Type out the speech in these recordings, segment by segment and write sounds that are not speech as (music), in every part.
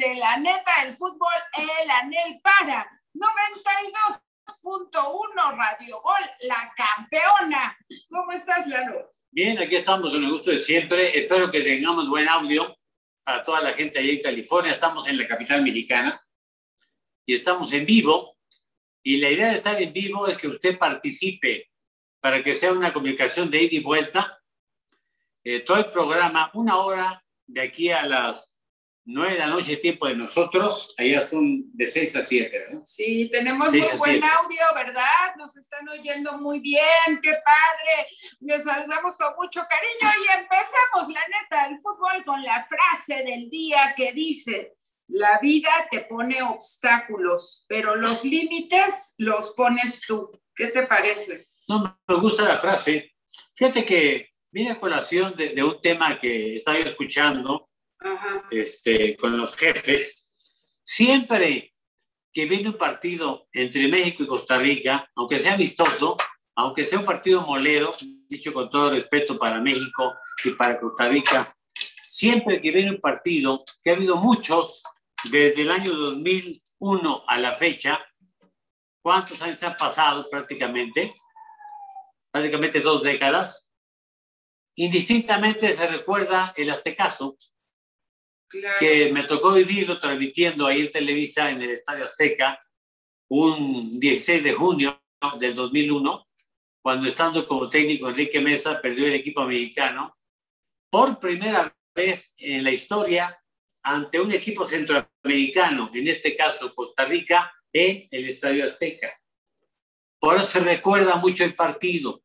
de la neta del fútbol, el Anel para 92.1 Radio Gol, la campeona. ¿Cómo estás, Lalo? Bien, aquí estamos con el gusto de siempre. Espero que tengamos buen audio para toda la gente allá en California. Estamos en la capital mexicana y estamos en vivo. Y la idea de estar en vivo es que usted participe para que sea una comunicación de ida y vuelta. Eh, todo el programa, una hora de aquí a las nueve de la noche, tiempo de nosotros. Allá son de seis a siete, ¿no? Sí, tenemos muy buen audio, ¿verdad? Nos están oyendo muy bien, qué padre. Les saludamos con mucho cariño y empezamos, la neta, el fútbol con la frase del día que dice, la vida te pone obstáculos, pero los límites los pones tú. ¿Qué te parece? No, me gusta la frase. Fíjate que viene a colación de, un tema que estaba escuchando Este, con los jefes. Siempre que viene un partido entre México y Costa Rica, aunque sea amistoso, aunque sea un partido molero, dicho con todo respeto para México y para Costa Rica, siempre que viene un partido, que ha habido muchos desde el año 2001 a la fecha, ¿cuántos años han pasado prácticamente? Prácticamente dos décadas indistintamente se recuerda el Aztecaso, que me tocó vivirlo transmitiendo ahí en Televisa en el Estadio Azteca un 16 de junio del 2001, cuando estando como técnico Enrique Mesa perdió el equipo mexicano por primera vez en la historia ante un equipo centroamericano, en este caso Costa Rica, en el Estadio Azteca. Por eso se recuerda mucho el partido.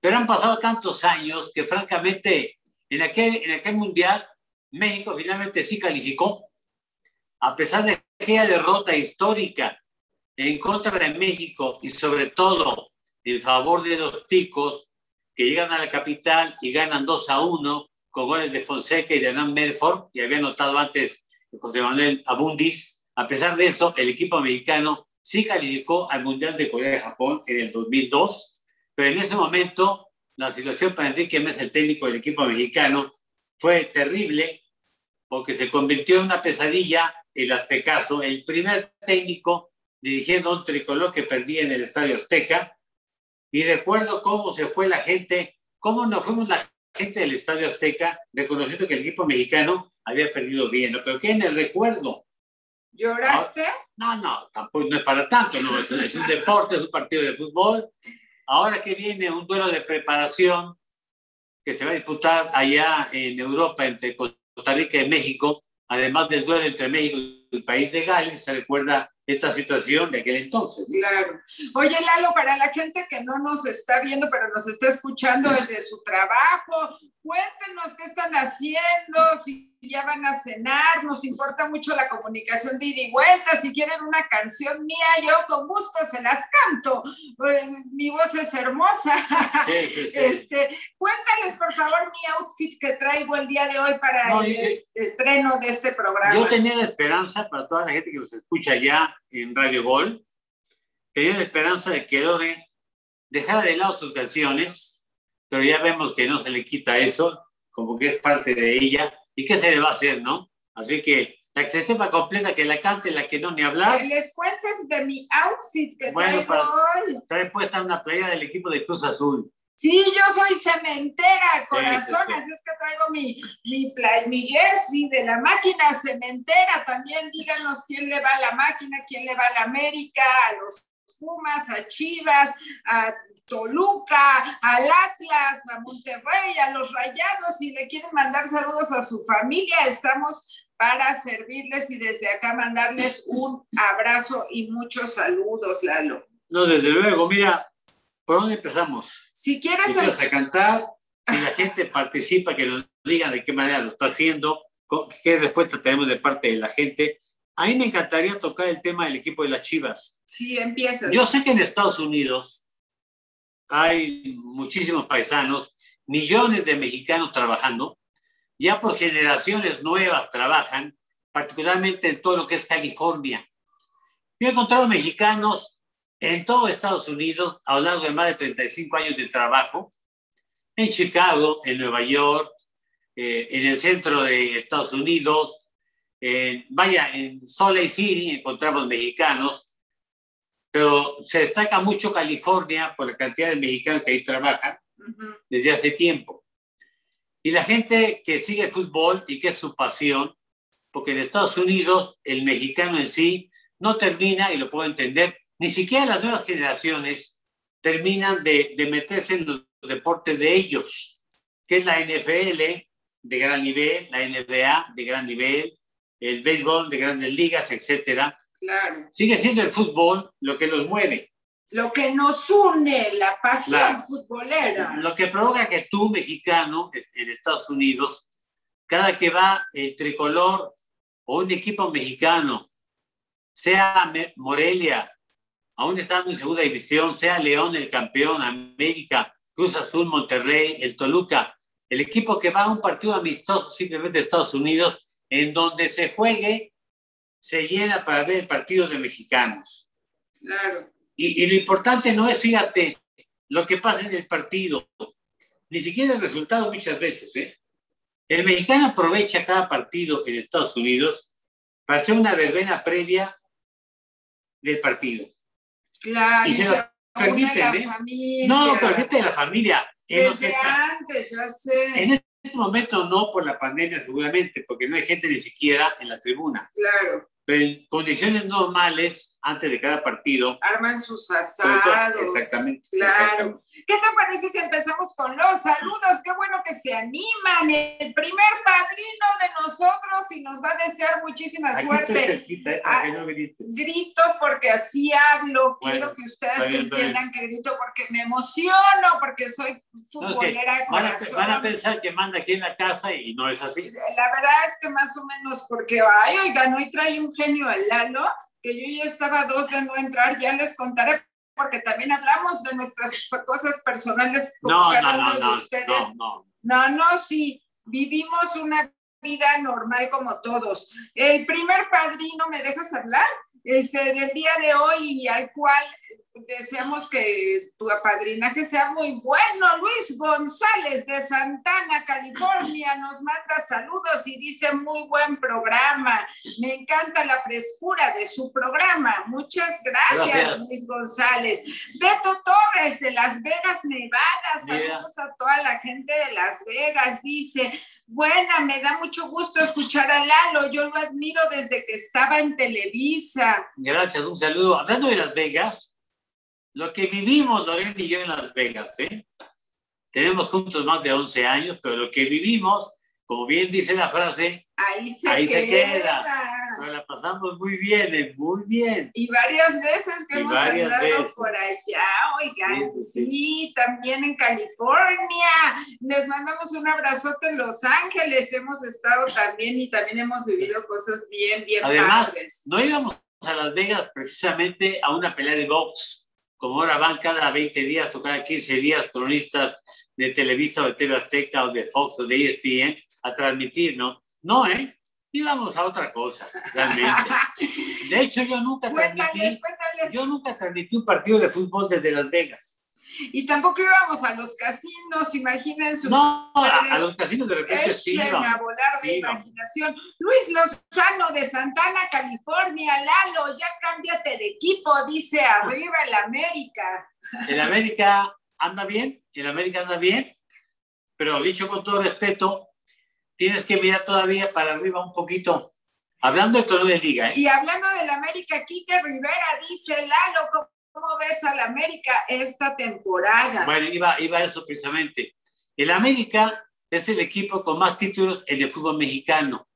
Pero han pasado tantos años que francamente en aquel, en aquel mundial México finalmente sí calificó, a pesar de aquella derrota histórica en contra de México y sobre todo en favor de los ticos que llegan a la capital y ganan 2 a 1 con goles de Fonseca y de Hernán Melford, y había notado antes José Manuel Abundis. A pesar de eso, el equipo mexicano sí calificó al Mundial de Corea y Japón en el 2002 pero en ese momento, la situación para Enrique Mesa, el técnico del equipo mexicano, fue terrible porque se convirtió en una pesadilla el Aztecaso, el primer técnico dirigiendo un tricolor que perdía en el Estadio Azteca. Y recuerdo cómo se fue la gente, cómo nos fuimos la gente del Estadio Azteca, reconociendo que el equipo mexicano había perdido bien. Lo que en el recuerdo. ¿Lloraste? No, no, tampoco no es para tanto, no, es un deporte, es un partido de fútbol, Ahora que viene un duelo de preparación que se va a disputar allá en Europa entre Costa Rica y México, además del duelo entre México y el país de Gales, se recuerda esta situación de aquel entonces. Claro. Oye, Lalo, para la gente que no nos está viendo, pero nos está escuchando desde su trabajo, cuéntenos qué están haciendo, si ya van a cenar, nos importa mucho la comunicación de ida y vuelta, si quieren una canción mía, yo con gusto se las canto, eh, mi voz es hermosa. Sí, sí, sí. Este, cuéntales por favor mi outfit que traigo el día de hoy para el estreno de este programa. Yo tenía la esperanza para toda la gente que nos escucha ya en Radio Gol, tenía la esperanza de que Lore dejara de lado sus canciones, pero ya vemos que no se le quita eso, como que es parte de ella ¿Y qué se le va a hacer, no? Así que la que se completa, que la cante, la que no ni hablar. Que les cuentes de mi outfit que bueno, traigo hoy. Trae puesta una playa del equipo de Cruz Azul. Sí, yo soy cementera, corazón, así es que traigo mi, mi, mi jersey de la máquina cementera. También díganos quién le va a la máquina, quién le va a la América, a los Pumas, a Chivas, a Toluca, al Atlas, a Monterrey, a los Rayados, si le quieren mandar saludos a su familia, estamos para servirles y desde acá mandarles un abrazo y muchos saludos, Lalo. No, desde luego, mira, ¿por dónde empezamos? Si quieres... Si a cantar, si la gente participa, que nos digan de qué manera lo está haciendo, qué respuesta tenemos de parte de la gente. A mí me encantaría tocar el tema del equipo de las Chivas. Sí, empieza. Yo sé que en Estados Unidos hay muchísimos paisanos, millones de mexicanos trabajando, ya por generaciones nuevas trabajan, particularmente en todo lo que es California. Yo he encontrado mexicanos en todo Estados Unidos a lo largo de más de 35 años de trabajo, en Chicago, en Nueva York, eh, en el centro de Estados Unidos, vaya, en Salt Lake City encontramos mexicanos, pero se destaca mucho California por la cantidad de mexicanos que ahí trabajan desde hace tiempo. Y la gente que sigue el fútbol y que es su pasión, porque en Estados Unidos el mexicano en sí no termina, y lo puedo entender, ni siquiera las nuevas generaciones terminan de, de meterse en los deportes de ellos, que es la NFL de gran nivel, la NBA de gran nivel, el béisbol de grandes ligas, etcétera. Claro. Sigue siendo el fútbol lo que los mueve. Lo que nos une, la pasión futbolera. Lo que provoca que tú, mexicano, en Estados Unidos, cada que va el tricolor o un equipo mexicano, sea Morelia, aún estando en segunda división, sea León el campeón, América, Cruz Azul, Monterrey, el Toluca, el equipo que va a un partido amistoso simplemente de Estados Unidos, en donde se juegue, se llena para ver el partido de mexicanos. Claro. Y, lo importante no es, fíjate, lo que pasa en el partido, ni siquiera el resultado muchas veces. ¿eh? El mexicano aprovecha cada partido en Estados Unidos para hacer una verbena previa del partido. Claro. Y se lo permiten, ¿eh? No, permite la familia. Desde antes, ya sé. En este momento no por la pandemia seguramente, porque no hay gente ni siquiera en la tribuna. Claro. Pero en condiciones normales, antes de cada partido. Arman sus asados. exactamente. Claro. ¿Qué te parece si empezamos con los saludos? Qué bueno que se animan. El primer padrino de nosotros y nos va a desear muchísima suerte. ¿eh? Ah, no grito porque así hablo. Quiero que ustedes entiendan que grito porque me emociono, porque soy futbolera de corazón. Van a, pensar que manda aquí en la casa y no es así. La verdad es que más o menos porque, ay, oigan, hoy trae un genio al Lalo, que yo ya estaba dos de no entrar, ya les contaré, porque también hablamos de nuestras cosas personales con cada uno de ustedes. No, no, no, sí, vivimos una vida normal como todos. El primer padrino, ¿me dejas hablar? Este, del día de hoy y al cual deseamos que tu apadrinaje sea muy bueno. Luis González de Santana, California, nos manda saludos y dice muy buen programa. Me encanta la frescura de su programa. Muchas gracias, Luis González. Beto Torres de Las Vegas, Nevada. Saludos a toda la gente de Las Vegas. Dice, Buena, me da mucho gusto escuchar a Lalo. Yo lo admiro desde que estaba en Televisa. Gracias, un saludo. Hablando de Las Vegas, lo que vivimos Lorena y yo en Las Vegas, ¿eh? tenemos juntos más de 11 años, pero lo que vivimos, como bien dice la frase, ahí se, queda. Nos la pasamos muy bien, ¿eh? muy bien. Y varias veces que hemos andado por allá, oigan, sí, también en California. Les mandamos un abrazote en Los Ángeles, hemos estado también y también hemos vivido cosas bien, bien Además, no íbamos a Las Vegas precisamente a una pelea de box como ahora van cada 20 días o cada 15 días cronistas de Televisa o de TV Azteca o de Fox o de ESPN a transmitir, ¿no? No, ¿eh? Íbamos a otra cosa, realmente. (laughs) De hecho, yo nunca transmití, yo nunca transmití un partido de fútbol desde Las Vegas. Y tampoco íbamos a los casinos, imagínense. No, a, los casinos de repente sí. a volar de imaginación. Luis Lozano de Santana, California. Lalo, ya cámbiate de equipo, dice arriba el América. El América anda bien, el América anda bien, pero dicho con todo respeto, tienes que mirar todavía para arriba un poquito. Hablando de todo de liga, ¿eh? Y hablando del América, Quique Rivera dice, Lalo, ¿Cómo ves al América esta temporada? Bueno, iba, iba a eso precisamente. El América es el equipo con más títulos en el fútbol mexicano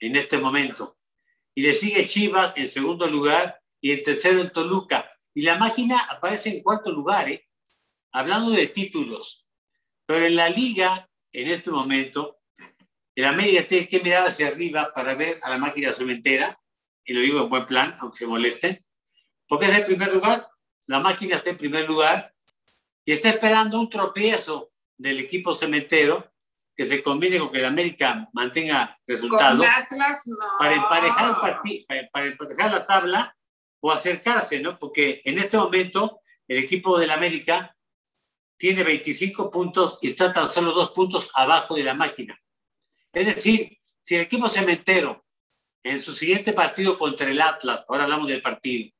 en este momento. Y le sigue Chivas en segundo lugar y en tercero en Toluca. Y la máquina aparece en cuarto lugar, ¿eh? hablando de títulos. Pero en la liga, en este momento, el América tiene que mirar hacia arriba para ver a la máquina cementera, y lo digo en buen plan, aunque se molesten, porque es el primer lugar, la máquina está en primer lugar y está esperando un tropiezo del equipo cementero que se combine con que el América mantenga resultados para emparejar para emparejar la tabla o acercarse, ¿no? Porque en este momento el equipo del América tiene 25 puntos y está tan solo dos puntos abajo de la máquina. Es decir, si el equipo cementero en su siguiente partido contra el Atlas, ahora hablamos del partido,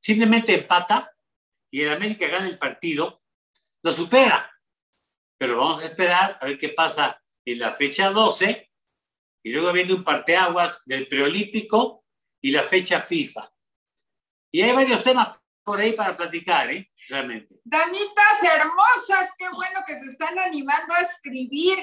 simplemente empata y el América gana el partido, lo supera. Pero vamos a esperar a ver qué pasa en la fecha 12 y luego viene un parteaguas del preolímpico y la fecha FIFA. Y hay varios temas por ahí para platicar, ¿eh? Realmente. Damitas hermosas, qué bueno que se están animando a escribir.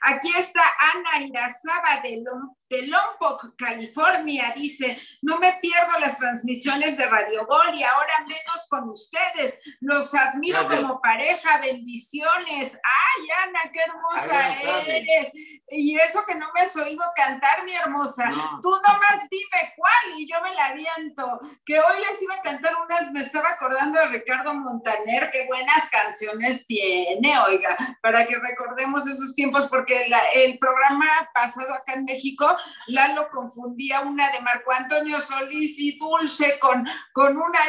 Aquí está Ana Irazaba de, de Lompoc, California. Dice, no me pierdo las transmisiones de Radio Gol y ahora menos con ustedes. Los admiro como pareja. Bendiciones. Ay, Ana, qué hermosa eres. Y eso que no me has oído cantar, mi hermosa. Tú nomás dime cuál y yo me la aviento. Que hoy les iba a cantar unas, me estaba acordando de Ricardo Montaner, qué buenas canciones tiene, oiga, para que recordemos esos tiempos, porque el programa pasado acá en México Lalo confundía una de Marco Antonio Solís y Dulce con, con una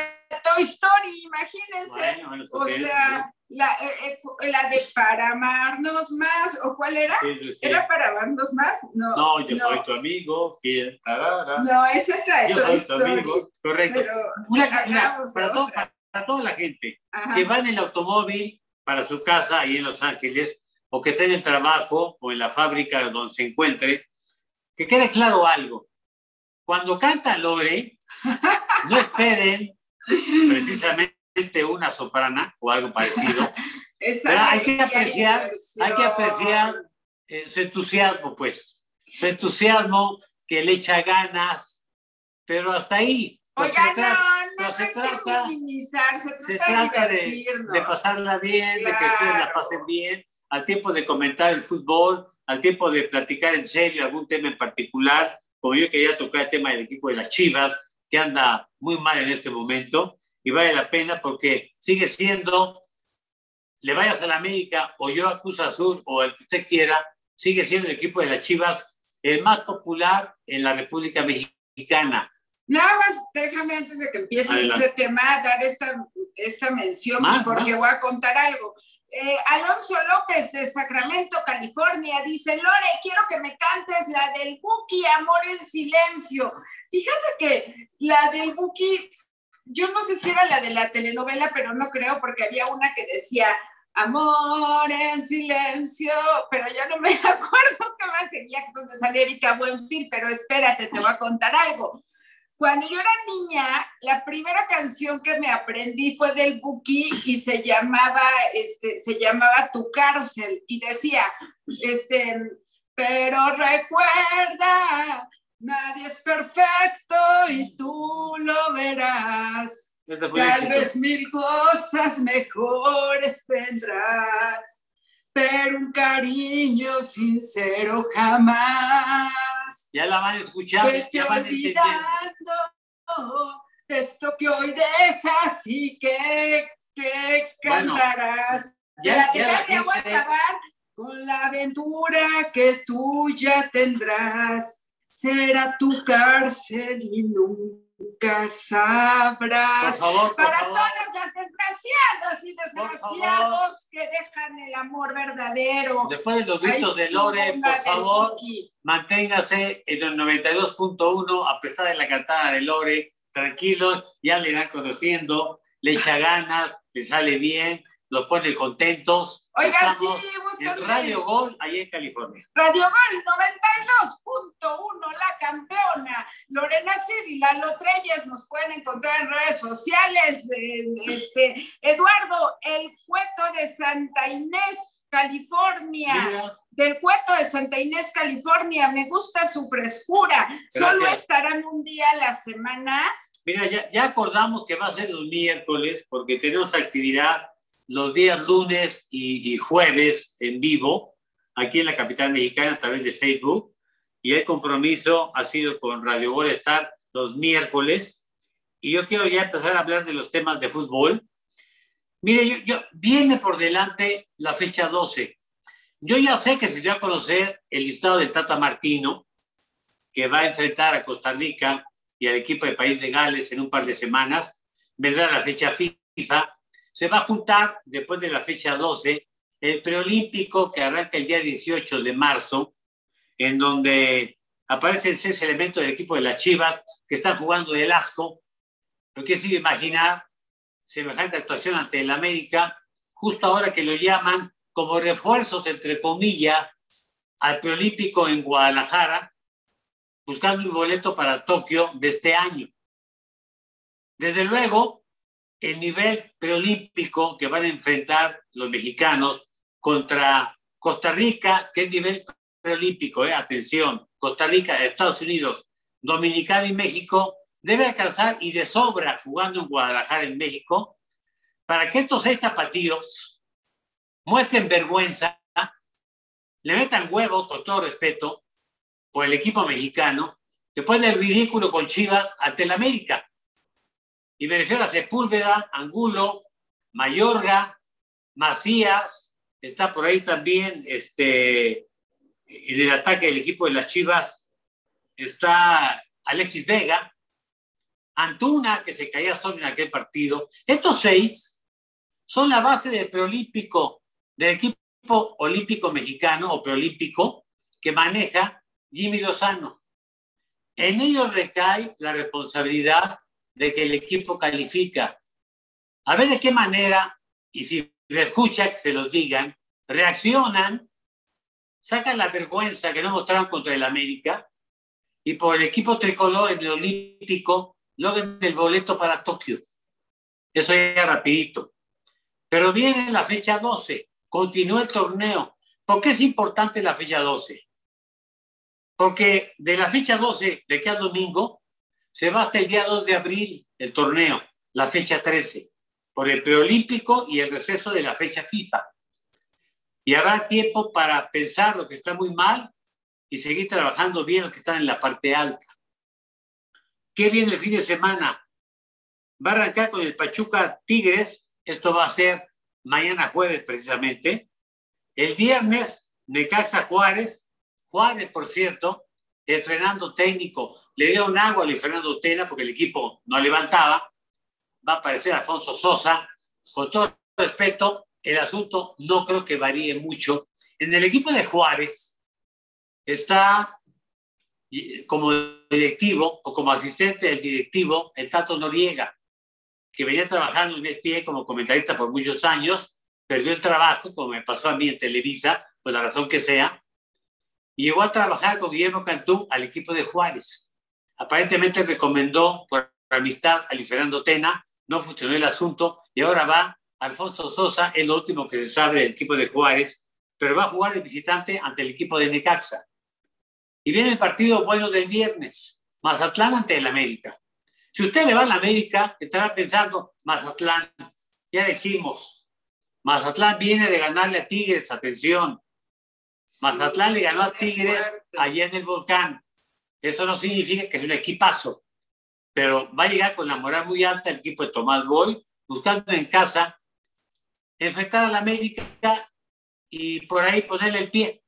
Toy Story, imagínense. o sea, la, eh, eh, la, de para amarnos más, ¿o cuál era? ¿Era para amarnos más? No, no yo soy tu amigo, fiel. No, esa es la de Yo soy tu amigo, correcto. para, para, toda la gente que va en el automóvil para su casa ahí en Los Ángeles, o que esté en el trabajo o en la fábrica donde se encuentre, que quede claro algo. Cuando canta Lore, no esperen precisamente una soprana o algo parecido. (laughs) hay que apreciar, hay que apreciar eh, su entusiasmo, pues. Su entusiasmo que le echa ganas, pero hasta ahí. Oiga, no, no, se trata, se trata, de, de, pasarla bien, de que ustedes la pasen bien, al tiempo de comentar el fútbol, al tiempo de platicar en serio algún tema en particular, como yo quería tocar el tema del equipo de las Chivas, que anda muy mal en este momento, y vale la pena porque sigue siendo, le vayas a la América o yo a Cruz Azul o el que usted quiera, sigue siendo el equipo de las Chivas el más popular en la República Mexicana. Nada más, déjame antes de que empiece este tema, dar esta, esta mención, porque voy a contar algo. Eh, Alonso López de Sacramento, California, dice, Lore, quiero que me cantes la del Buki, Amor en Silencio. Fíjate que la del Buki, yo no sé si era la de la telenovela, pero no creo, porque había una que decía, Amor en silencio, pero ya no me (laughs) acuerdo qué más seguía donde salía Erika Buenfil, pero espérate, te voy a contar algo. Cuando yo era niña, la primera canción que me aprendí fue del Buki y se llamaba, este, se llamaba Tu cárcel y decía, este, pero recuerda, nadie es perfecto y tú lo verás. Tal vez mil cosas mejores tendrás, pero un cariño sincero jamás ya la van a escuchar, ya a entender. Esto que hoy dejas y que, que cantarás. ya, ya la voy a acabar con la aventura que tú ya tendrás. Será tu cárcel y nunca sabrás. Por favor, por Para todas las desgraciadas y desgraciados que dejan el amor verdadero. Después de los gritos de Lore, por favor, manténgase en el 92.1 a pesar de la cantada de Lore. Tranquilos, ya le van conociendo, le echa ganas, le sale bien, los pone contentos. Oiga, sí, en Radio Gol, ahí en California. Radio Gol 92.1, la campeona. Lorena Cid y Lalo Treyes nos pueden encontrar en redes sociales. este, Eduardo, el cueto de Santa Inés, California. Del cueto de Santa Inés, California. Me gusta su frescura. Solo estarán un día a la semana. Mira, ya, ya acordamos que va a ser los miércoles porque tenemos actividad los días lunes y, jueves en vivo, aquí en la capital mexicana a través de Facebook. Y el compromiso ha sido con Radio Gol Star los miércoles. Y yo quiero ya empezar a hablar de los temas de fútbol. Mire, yo, viene por delante la fecha 12. Yo ya sé que se dio a conocer el listado de Tata Martino, que va a enfrentar a Costa Rica y al equipo de País de Gales en un par de semanas. Vendrá la fecha FIFA se va a juntar después de la fecha 12 el preolímpico que arranca el día 18 de marzo, en donde aparecen seis elementos del equipo de las Chivas que están jugando del asco. Pero qué sigue imaginar semejante actuación ante el América, justo ahora que lo llaman como refuerzos, entre comillas, al preolímpico en Guadalajara, buscando un boleto para Tokio de este año. Desde luego, el nivel preolímpico que van a enfrentar los mexicanos contra Costa Rica, que es nivel preolímpico, eh, atención, Costa Rica, Estados Unidos, Dominicana y México, debe alcanzar y de sobra jugando en Guadalajara, en México, para que estos seis tapatíos muestren vergüenza, le metan huevos, con todo respeto, por el equipo mexicano, después del ridículo con Chivas ante el América. Y me refiero Sepúlveda, Angulo, Mayorga, Macías, está por ahí también este, en el ataque del equipo de las Chivas, está Alexis Vega, Antuna, que se caía solo en aquel partido. Estos seis son la base del preolímpico, del equipo olímpico mexicano o preolímpico que maneja Jimmy Lozano. En ellos recae la responsabilidad de que el equipo califica. A ver de qué manera, y si me escucha que se los digan, reaccionan, sacan la vergüenza que no mostraron contra el América y por el equipo tricolor en el Olímpico logren el boleto para Tokio. Eso ya rapidito. Pero viene la fecha 12, continúa el torneo. ¿Por qué es importante la fecha 12? Porque de la fecha 12 de cada domingo se va hasta el día 2 de abril el torneo, la fecha 13, por el preolímpico y el receso de la fecha FIFA. Y habrá tiempo para pensar lo que está muy mal y seguir trabajando bien lo que está en la parte alta. ¿Qué viene el fin de semana? Va a arrancar con el Pachuca Tigres. Esto va a ser mañana jueves precisamente. El viernes, Necaxa Juárez. Juárez, por cierto, estrenando técnico, le dio un agua a Luis Fernando Tena porque el equipo no levantaba. Va a aparecer Alfonso Sosa. Con todo respeto, el asunto no creo que varíe mucho. En el equipo de Juárez está como directivo o como asistente del directivo el Tato Noriega, que venía trabajando en ESPN como comentarista por muchos años, perdió el trabajo, como me pasó a mí en Televisa, por la razón que sea, y llegó a trabajar con Guillermo Cantú al equipo de Juárez. Aparentemente recomendó por amistad a Luis Fernando Tena, no funcionó el asunto y ahora va Alfonso Sosa, es lo último que se sabe del equipo de Juárez, pero va a jugar de visitante ante el equipo de Necaxa. Y viene el partido bueno del viernes, Mazatlán ante el América. Si usted le va a la América, estará pensando, Mazatlán, ya decimos, Mazatlán viene de ganarle a Tigres, atención, Mazatlán le ganó a Tigres allá en el volcán. Eso no significa que es un equipazo, pero va a llegar con la moral muy alta el equipo de Tomás Boy, buscando en casa enfrentar a la América y por ahí ponerle el pie.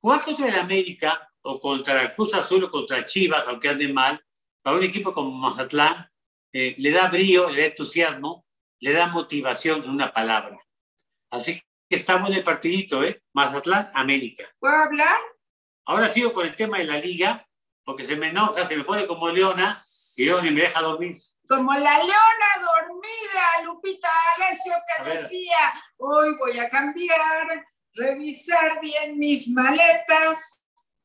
Jugar contra el América o contra el Cruz Azul o contra Chivas, aunque ande mal, para un equipo como Mazatlán, eh, le da brío, le da entusiasmo, le da motivación en una palabra. Así estamos en el partidito, ¿eh? Mazatlán, América. ¿Puedo hablar? Ahora sigo con el tema de la liga, porque se me enoja, se me pone como leona y yo ni me deja dormir. Como la leona dormida, Lupita Alessio que decía, hoy voy a cambiar, revisar bien mis maletas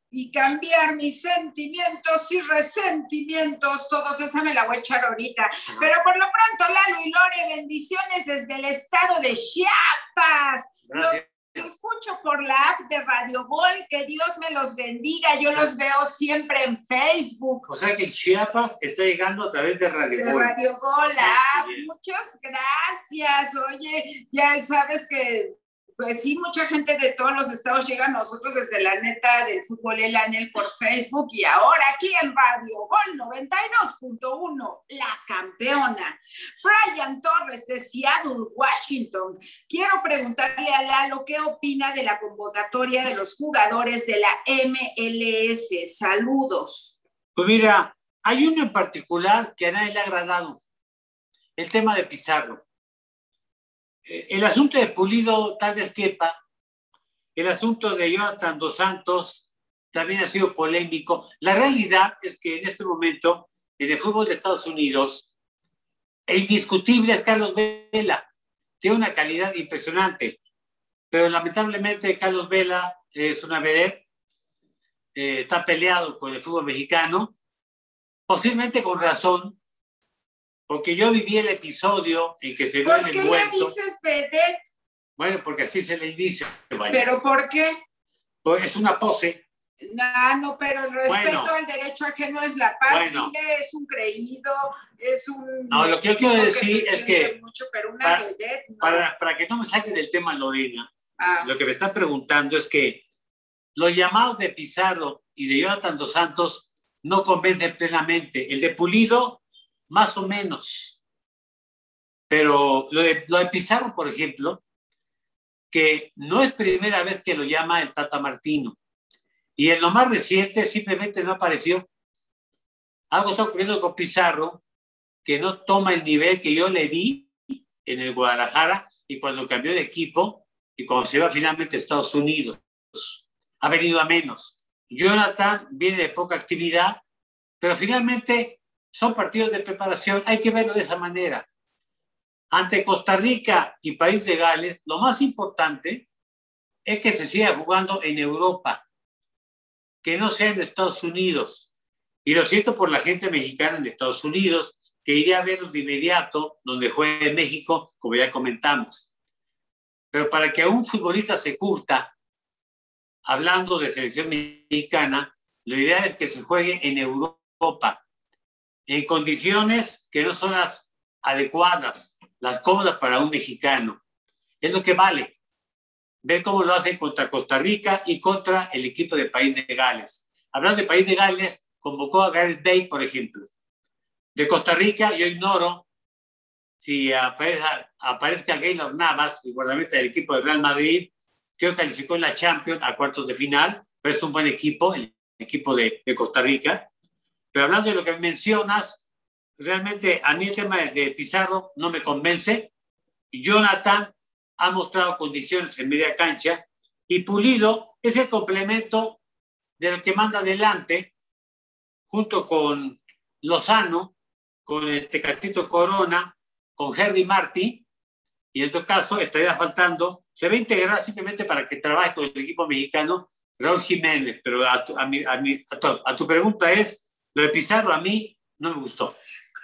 y cambiar mis sentimientos y resentimientos, todos esa me la voy a echar ahorita. Pero por lo pronto, Lalo y Lore, bendiciones desde el estado de Chiapas. Los escucho por la app de Radio Gol, que Dios me los bendiga, yo los veo siempre en Facebook. O sea que Chiapas está llegando a través de Radio Gol. De Radio Gol, app. muchas gracias. Oye, ya sabes que pues sí, mucha gente de todos los estados llega a nosotros desde la neta del fútbol el anel por Facebook y ahora aquí en Radio Gol 92.1, la campeona. Brian Torres de Seattle, Washington. Quiero preguntarle a Lalo qué opina de la convocatoria de los jugadores de la MLS. Saludos. Pues mira, hay uno en particular que a nadie le ha agradado, el tema de Pizarro. Eh, el asunto de Pulido tal vez quepa, el asunto de Jonathan Dos Santos también ha sido polémico. La realidad es que en este momento, en el fútbol de Estados Unidos, el indiscutible es Carlos Vela. Tiene una calidad impresionante, pero lamentablemente Carlos Vela es una vedette, eh, está peleado con el fútbol mexicano, posiblemente con razón, porque yo viví el episodio en que se vio el envuelto. ¿Por qué le dices vedette? Bueno, porque así se le dice. ¿Pero por qué? Pues es una pose. No, no, pero el respeto al derecho ajeno es la paz. Bueno. es un creído, es un. No, lo que yo quiero decir es que. Mucho, pero una para, vedette, para, para, que no me saque del tema Lorena, ah. lo que me están preguntando es que los llamados de Pizarro y de Jonathan dos Santos no convencen plenamente. El de Pulido, más o menos. Pero lo de, lo de Pizarro, por ejemplo, que no es primera vez que lo llama el Tata Martino. Y en lo más reciente simplemente no apareció. Algo está ocurriendo con Pizarro, que no toma el nivel que yo le vi en el Guadalajara y cuando cambió de equipo y cuando se va finalmente a Estados Unidos. Ha venido a menos. Jonathan viene de poca actividad, pero finalmente son partidos de preparación. Hay que verlo de esa manera. Ante Costa Rica y País de Gales, lo más importante es que se siga jugando en Europa, que no sea en Estados Unidos. Y lo siento por la gente mexicana en Estados Unidos, que iría a verlos de inmediato donde juegue México, como ya comentamos. Pero para que un futbolista se curta, hablando de selección mexicana, lo ideal es que se juegue en Europa, en condiciones que no son las adecuadas las cómodas para un mexicano. Es lo que vale. Ver cómo lo hacen contra Costa Rica y contra el equipo de País de Gales. Hablando de País de Gales, convocó a Gareth Bale, por ejemplo. De Costa Rica, yo ignoro si aparezca, aparezca Gaylor Navas, el guardameta del equipo de Real Madrid, que calificó en la Champions a cuartos de final, pero es un buen equipo, el equipo de, de Costa Rica. Pero hablando de lo que mencionas, realmente a mí el tema de Pizarro no me convence. Jonathan ha mostrado condiciones en media cancha y Pulido es el complemento de lo que manda adelante junto con Lozano, con el Tecatito Corona, con Henry Martí, y en todo caso estaría faltando, se va a integrar simplemente para que trabaje con el equipo mexicano Raúl Jiménez, pero a tu, a, a tu pregunta es, lo de Pizarro a mí no me gustó.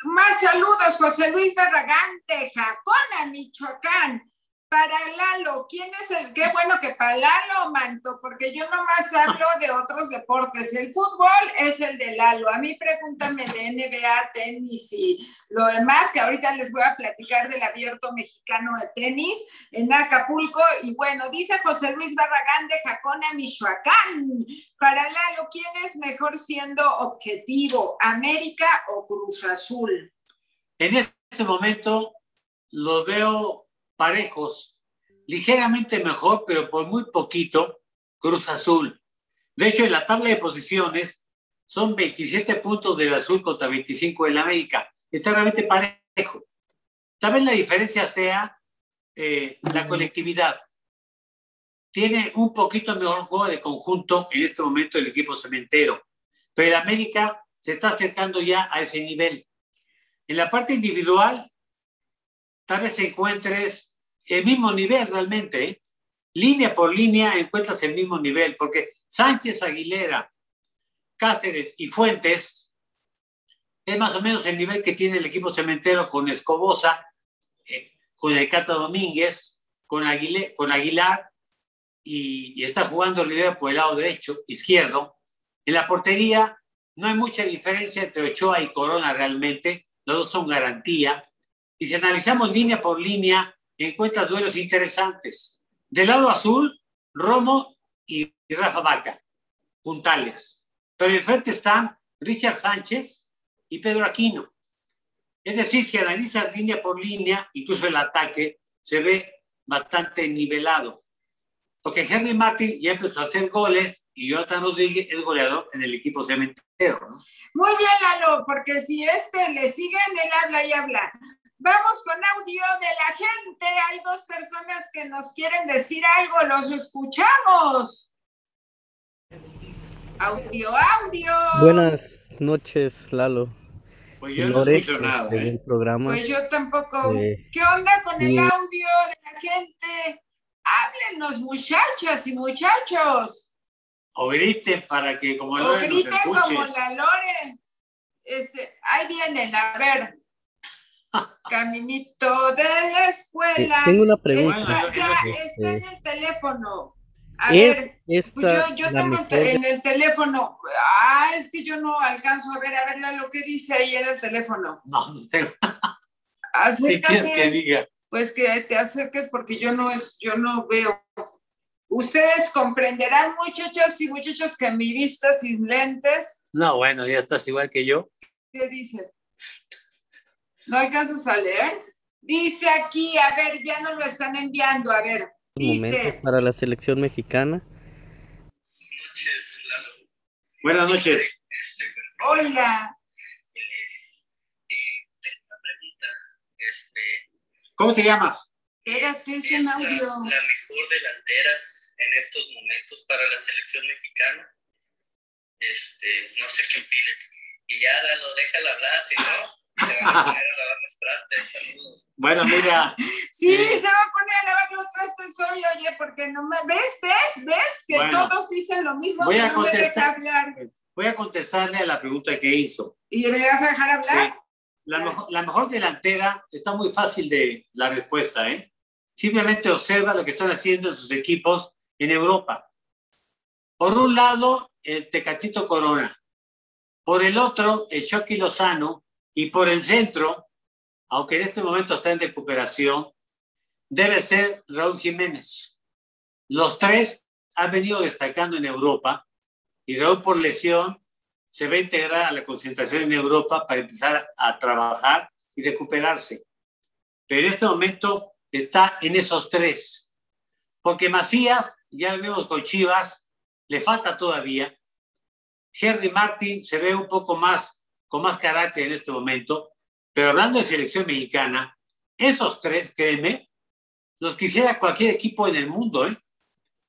Más saludos, José Luis Barragán de Jacona, Michoacán. Para Lalo, ¿quién es el? Qué bueno que para Lalo, Manto, porque yo nomás hablo de otros deportes. El fútbol es el de Lalo. A mí pregúntame de NBA, tenis y lo demás, que ahorita les voy a platicar del abierto mexicano de tenis en Acapulco. Y bueno, dice José Luis Barragán de Jacona, Michoacán. Para Lalo, ¿quién es mejor siendo objetivo, América o Cruz Azul? En este momento lo veo parejos, ligeramente mejor, pero por muy poquito, Cruz Azul. De hecho, en la tabla de posiciones son 27 puntos del Azul contra 25 del América. Está realmente parejo. Tal vez la diferencia sea eh, la colectividad. Tiene un poquito mejor juego de conjunto en este momento el equipo cementero, pero el América se está acercando ya a ese nivel. En la parte individual, tal vez encuentres el mismo nivel realmente. ¿eh? Línea por línea encuentras el mismo nivel, porque Sánchez, Aguilera, Cáceres y Fuentes es más o menos el nivel que tiene el equipo cementero con Escobosa, eh, con el Cata Domínguez, con, Aguilar y, y, está jugando Rivera por el lado derecho, izquierdo. En la portería no hay mucha diferencia entre Ochoa y Corona realmente, los dos son garantía. Y si analizamos línea por línea, encuentras duelos interesantes. Del lado azul, Romo y Rafa Vaca, puntales. Pero enfrente están Richard Sánchez y Pedro Aquino. Es decir, si analizas línea por línea, incluso el ataque se ve bastante nivelado. Porque Henry Martin ya empezó a hacer goles y Jonathan Rodríguez es goleador en el equipo cementero. Muy bien, Lalo, porque si este le siguen, él habla y habla. Vamos con audio de la gente. Hay dos personas que nos quieren decir algo. Los escuchamos. Audio, audio. Buenas noches, Lalo. Pues yo no escucho nada. ¿eh? programa. Pues yo tampoco. Eh, ¿Qué onda con el audio de la gente? Háblenos, muchachas y muchachos. O griten para que como la Lore. O griten como la Lore. Este, ahí vienen, a ver. Caminito de la escuela. Tengo una pregunta. Está, está en el teléfono. A ver, pues yo, yo tengo en el teléfono. Ah, es que yo no alcanzo a ver, a ver lo que dice ahí en el teléfono. No, no sé. Acércate. ¿Qué que diga? Pues que te acerques porque yo no es, yo no veo. Ustedes comprenderán, muchachas y muchachos, que mi vista sin lentes. No, bueno, ya estás igual que yo. ¿Qué dice? ¿No alcanzas a leer? Dice aquí, a ver, ya no lo están enviando, a ver. Dice. para la selección mexicana. Buenas noches. Hola. ¿Cómo te llamas? Espérate, es un audio. La, mejor delantera en estos momentos para la selección mexicana. Este, no sé qué opinen. Y ya lo déjala hablar, si no. Bueno, mira. (laughs) Sí, se va a poner a lavar los trastes hoy, oye, porque no me ves, ves, ves que todos dicen lo mismo. Voy a contestar, hablar. Voy a contestarle a la pregunta que hizo. ¿Y me vas a dejar hablar? Sí. La, mejor, la mejor delantera está muy fácil de la respuesta, ¿eh? Simplemente observa lo que están haciendo en sus equipos en Europa. Por un lado, el Tecatito Corona. Por el otro, el Chucky Lozano y por el centro, aunque en este momento está en recuperación, debe ser Raúl Jiménez. Los tres han venido destacando en Europa y Raúl por lesión se va a integrar a la concentración en Europa para empezar a trabajar y recuperarse. Pero en este momento está en esos tres. Porque Macías, ya lo vemos con Chivas, le falta todavía. Henry Martin se ve un poco más con más carácter en este momento, pero hablando de selección mexicana, esos tres, créeme, los quisiera cualquier equipo en el mundo, ¿eh?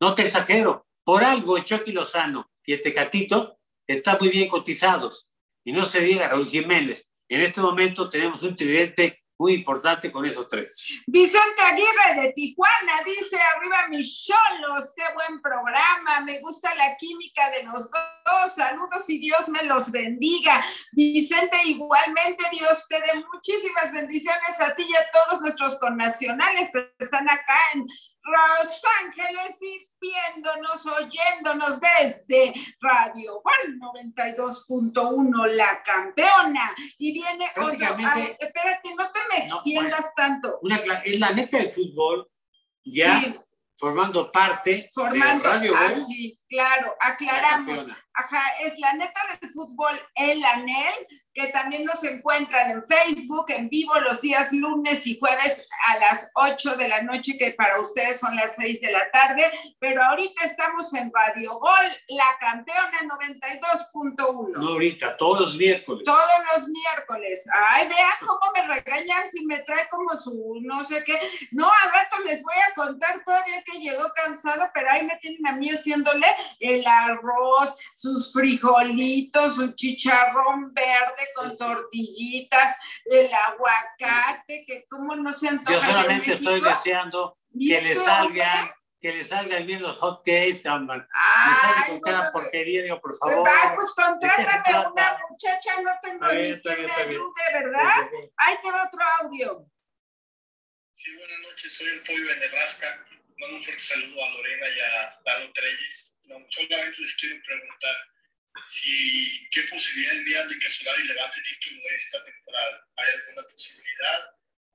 No te exagero. Por algo, Chucky Lozano y este Catito están muy bien cotizados. Y no se diga Raúl Jiménez. En este momento tenemos un tridente muy importante con esos tres. Vicente Aguirre de Tijuana dice, arriba mis cholos, qué buen programa, me gusta la química de los dos, saludos y Dios me los bendiga. Vicente, igualmente Dios te dé muchísimas bendiciones a ti y a todos nuestros connacionales que están acá en los Ángeles y viéndonos, oyéndonos desde Radio Juan 92.1, la campeona. Y viene otro. espérate, no te me extiendas tanto. es la neta del fútbol, ya formando parte formando, de Radio ah, sí, claro, aclaramos. Ajá, es la neta del fútbol, el ANEL, que también nos encuentran en Facebook, en vivo los días lunes y jueves a las 8 de la noche, que para ustedes son las 6 de la tarde, pero ahorita estamos en Radio Gol, la campeona 92.1. No, ahorita, todos los miércoles. Todos los miércoles. Ay, vean cómo me regañan si me trae como su no sé qué. No, al rato les voy a contar todavía que llegó cansado, pero ahí me tienen a mí haciéndole el arroz, sus frijolitos, su chicharrón verde con tortillitas, el aguacate, que como no se antoja Yo solamente estoy deseando que le salgan que le salgan bien los hot cakes, me sale con cada porquería, digo, por favor. Ah, pues contrátame una muchacha, no tengo ni quien me ayude, ¿verdad? Ahí te va otro audio. Sí, buenas noches, soy el Pollo de Nebraska. Mando un fuerte saludo a Lorena y a Lalo Treyes. No, solamente les quiero preguntar si, ¿qué posibilidades vean de que Solari le gaste título esta temporada? ¿Hay alguna posibilidad?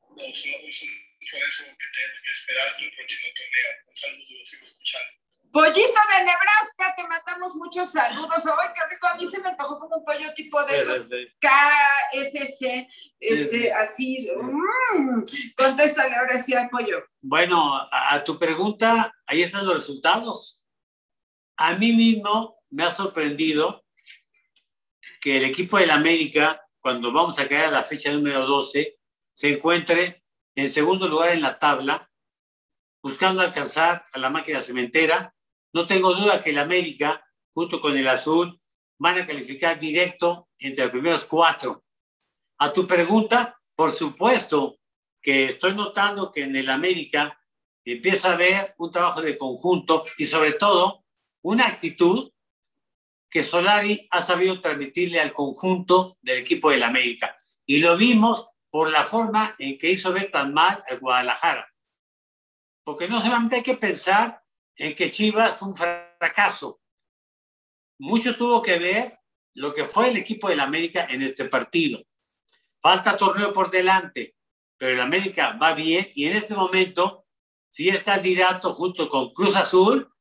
¿O solo es un proceso que tenemos que esperar hasta el próximo torneo? Un saludo, lo sigo escuchando. Pollito de Nebraska, te mandamos muchos saludos. ¡Ay, qué rico! A mí se me antojó como un pollo tipo de esos KFC, este, así. Mmm, contéstale ahora sí al pollo. Bueno, a tu pregunta, ahí están los resultados. A mí mismo me ha sorprendido que el equipo del América, cuando vamos a caer a la fecha número 12, se encuentre en segundo lugar en la tabla, buscando alcanzar a la máquina cementera. No tengo duda que el América junto con el azul, van a calificar directo entre los primeros cuatro. A tu pregunta, por supuesto que estoy notando que en el América empieza a haber un trabajo de conjunto y sobre todo una actitud que Solari ha sabido transmitirle al conjunto del equipo del América. Y lo vimos por la forma en que hizo ver tan mal al Guadalajara. Porque no solamente hay que pensar en que Chivas fue un fracaso. Mucho tuvo que ver lo que fue el equipo del América en este partido. Falta torneo por delante, pero el América va bien y en este momento sí es candidato junto con Cruz Azul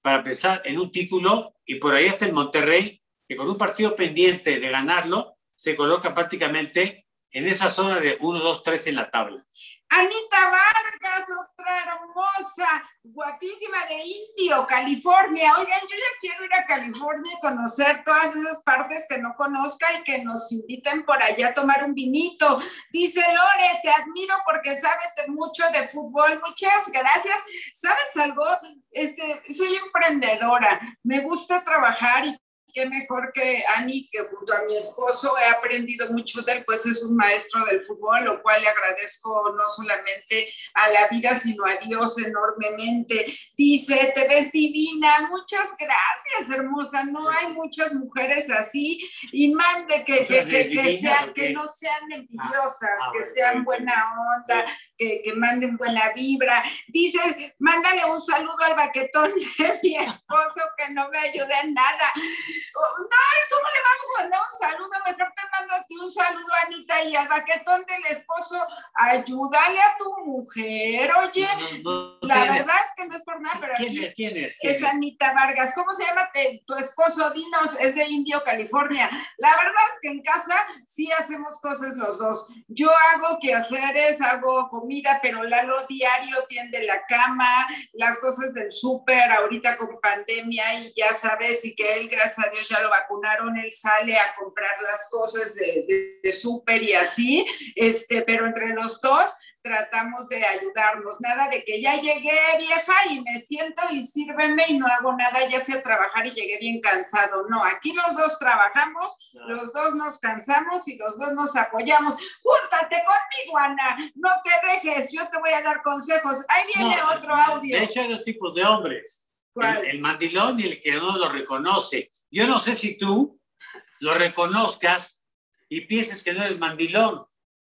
para empezar en un título y por ahí está el Monterrey, que con un partido pendiente de ganarlo, se coloca prácticamente en esa zona de 1, 2, 3 en la tabla. Anita Vargas, otra hermosa, guapísima de Indio, California. Oigan, yo ya quiero ir a California y conocer todas esas partes que no conozca y que nos inviten por allá a tomar un vinito. Dice Lore, te admiro porque sabes de mucho de fútbol. Muchas gracias. ¿Sabes algo? Este, soy emprendedora. Me gusta trabajar y qué mejor que Ani, que junto a mi esposo he aprendido mucho de él, pues es un maestro del fútbol, lo cual le agradezco no solamente a la vida, sino a Dios enormemente. Dice, te ves divina, muchas gracias, hermosa. No hay muchas mujeres así y mande que, que, que, sean, que no sean envidiosas, ah, que sean buena onda, que, que manden buena vibra. Dice, mándale un saludo al baquetón de mi esposo que no me ayuda en nada. No, ¿cómo le vamos a mandar un saludo? Mejor te mando a ti un saludo, Anita, y al baquetón del esposo. Ayúdale a tu mujer, oye. la verdad es que no es por nada, pero ¿Quién aquí es? ¿Quién es? es Anita Vargas. ¿Cómo se llama tu esposo? Dinos, es de Indio, California. La verdad es que en casa sí hacemos cosas los dos. Yo hago quehaceres, hago comida, pero Lalo diario tiende la cama, las cosas del súper, ahorita con pandemia y ya sabes, y que él, gracias a Dios, ya lo vacunaron, él sale a comprar las cosas de, de, súper y así, este, pero entre los dos tratamos de ayudarnos, nada de que ya llegué vieja y me siento y sírveme y no hago nada, ya fui a trabajar y llegué bien cansado. No, aquí los dos trabajamos, los dos nos cansamos y los dos nos apoyamos. Júntate conmigo, Ana, no te dejes, yo te voy a dar consejos. Ahí viene otro audio. De hecho, hay dos tipos de hombres. El, el mandilón y el que no lo reconoce. Yo no sé si tú lo reconozcas y pienses que no eres mandilón.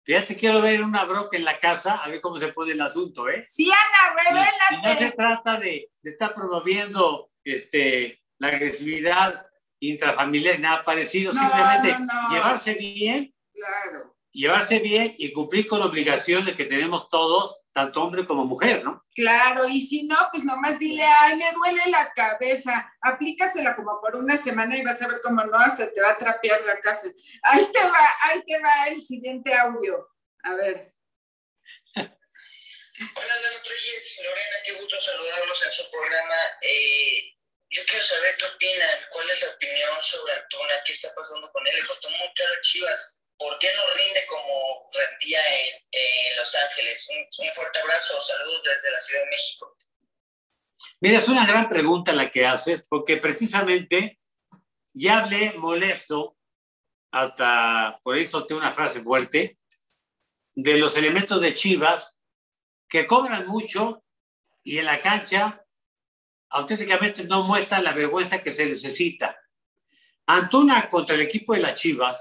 Ya te quiero ver una broca en la casa, a ver cómo se pone el asunto, ¿eh? Sí, Ana, revélate. Y, no se trata de, de, estar promoviendo este, la agresividad intrafamiliar, nada parecido, No, simplemente no, no. llevarse bien, Claro. llevarse bien y cumplir con obligaciones que tenemos todos, tanto hombre como mujer, ¿no? Claro, y si no, pues nomás dile, ay, me duele la cabeza, aplícasela como por una semana y vas a ver cómo no, hasta te va a trapear la casa. Ahí te va, ahí te va el siguiente audio. A ver. Hola, Lalo Treyes, Lorena, qué gusto saludarlos en su programa. Eh, yo quiero saber qué opinan, cuál es la opinión sobre Antuna, qué está pasando con él. Le costó muy caro a Chivas. ¿Por qué no rinde como rendía en, en Los Ángeles? Un, un, fuerte abrazo, saludos desde la Ciudad de México. Mira, es una gran pregunta la que haces, porque precisamente ya hablé molesto, hasta por eso tengo una frase fuerte, de los elementos de Chivas que cobran mucho y en la cancha auténticamente no muestran la vergüenza que se necesita. Antuna contra el equipo de las Chivas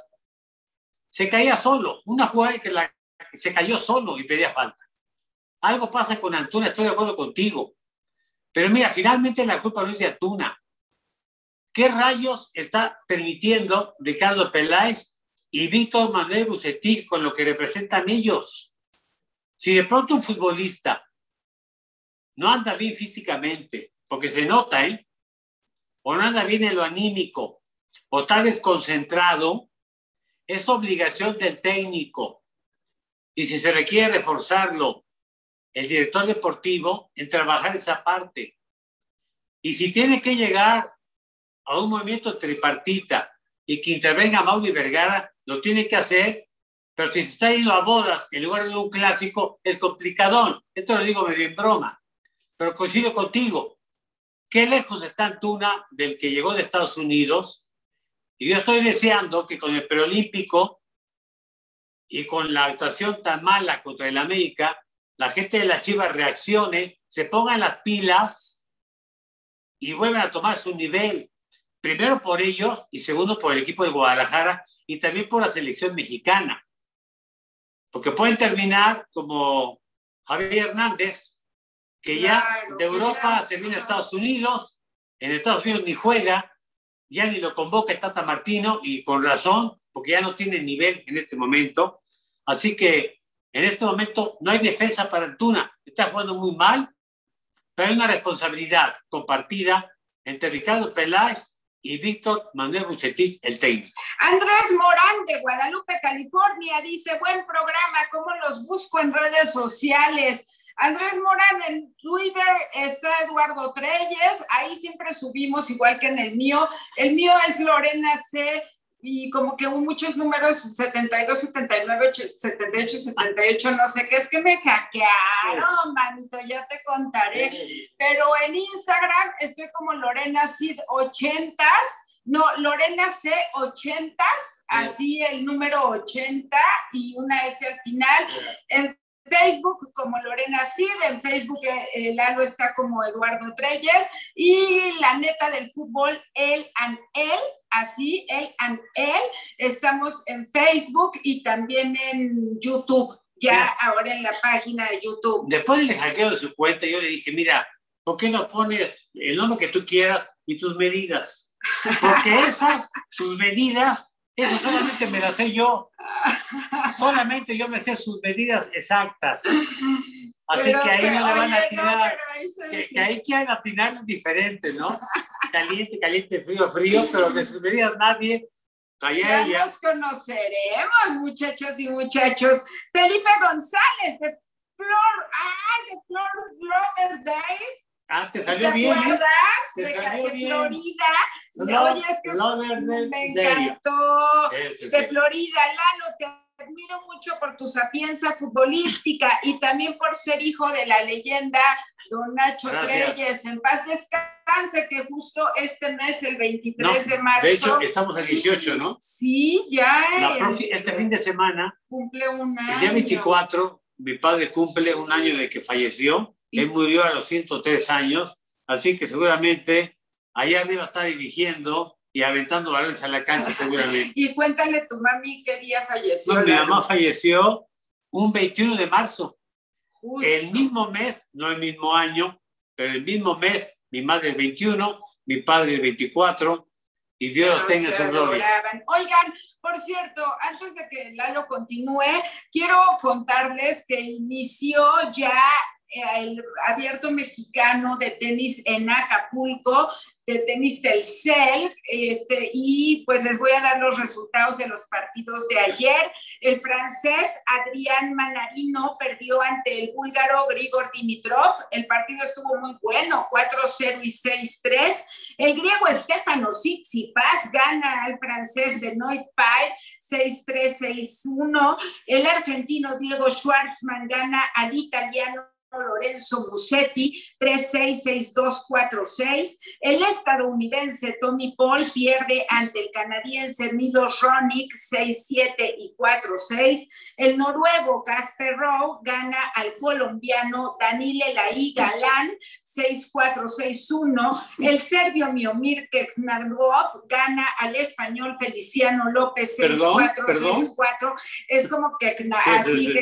se caía solo, una jugada que, la, se cayó solo y pedía falta. Algo pasa con Antuna, estoy de acuerdo contigo. Pero mira, finalmente la culpa no es de Antuna. ¿Qué rayos está permitiendo Ricardo Peláez y Víctor Manuel Bucetich con lo que representan ellos? Si de pronto un futbolista no anda bien físicamente, porque se nota, ¿eh? O no anda bien en lo anímico, o está desconcentrado, es obligación del técnico. Y si se requiere reforzarlo, el director deportivo, en trabajar esa parte. Y si tiene que llegar a un movimiento tripartita y que intervenga Mauri Vergara, lo tiene que hacer, pero si se está yendo a bodas en lugar de un clásico, es complicadón. Esto lo digo medio en broma, pero coincido contigo. qué lejos está Antuna del que llegó de Estados Unidos. Y yo estoy deseando que con el preolímpico y con la actuación tan mala contra el América, la gente de la Chivas reaccione, se pongan las pilas y vuelvan a tomar su nivel. Primero por ellos y segundo por el equipo de Guadalajara y también por la selección mexicana. Porque pueden terminar como Javier Hernández, que ya de Europa se viene a Estados Unidos, en Estados Unidos ni juega, ya ni lo convoca Tata Martino y con razón, porque ya no tiene nivel en este momento. Así que en este momento no hay defensa para Antuna, está jugando muy mal, pero hay una responsabilidad compartida entre Ricardo Peláez y Víctor Manuel Bucetich, el técnico. Andrés Morán de Guadalupe, California, dice, buen programa, ¿cómo los busco en redes sociales? Andrés Morán, en Twitter está Eduardo Treyes, ahí siempre subimos igual que en el mío. El mío es Lorena C. Y como que muchos números, 72, 79, 78, 78, no sé qué, es que me hackearon, manito, ya te contaré. Pero en Instagram estoy como Lorena Cid 80 no, Lorena C 80 así el número 80 y una S al final. En Facebook como Lorena Cid, en Facebook eh, Lalo está como Eduardo Treyes y la neta del fútbol, el and él, así, el and él. Estamos en Facebook y también en YouTube, ya ahora en la página de YouTube. Después del hackeo de su cuenta, yo le dije, mira, ¿por qué no pones el nombre que tú quieras y tus medidas? Porque (laughs) esas, sus medidas, eso solamente me las sé yo. Solamente yo me sé sus medidas exactas. Así que ahí no le van a atinar. que, ahí quieren atinar diferente, ¿no? Caliente, caliente, frío, frío, pero de sus medidas nadie. Ya, nos conoceremos, muchachos y muchachos. Felipe González de Flor, ay, de Flor Day. Ah, te salió bien. ¿Te acuerdas? de, de Florida. Oye, es que me encantó. de Florida, Lalo, te admiro mucho por tu sapienza futbolística y también por ser hijo de la leyenda Don Nacho Reyes. En paz descanse, que justo este mes, el 23 de marzo. De hecho, estamos el 18, ¿no? Sí, ya. este fin de semana. Cumple un año. El día 24, mi padre cumple un año de que falleció él murió a los 103 años, así que seguramente allá arriba está dirigiendo y aventando balones a la cancha (laughs) seguramente. y cuéntale tu mami qué día falleció. mi mamá falleció un 21 de marzo. El mismo mes, no el mismo año, pero el mismo mes, mi madre el 21, mi padre el 24, y Dios los tenga en su gloria. Oigan, por cierto, antes de que Lalo continúe, quiero contarles que inició ya el abierto mexicano de tenis en Acapulco, de tenis Telcel, este, y pues les voy a dar los resultados de los partidos de ayer. El francés Adrián Manarino perdió ante el búlgaro Grigor Dimitrov. El partido estuvo muy bueno, 4-0 y 6-3. El griego Stefano Tsitsipas gana al francés Benoit Paire 6-3-6-1. El argentino Diego Schwartzman gana al italiano Lorenzo Musetti 366246. El estadounidense Tommy Paul pierde ante el canadiense Milos Ronick 67 y 46. El noruego Casper Rowe gana al colombiano Danile Laí Galán 6461. El serbio Miomir Keknarov gana al español Feliciano López 6464. Es como que así,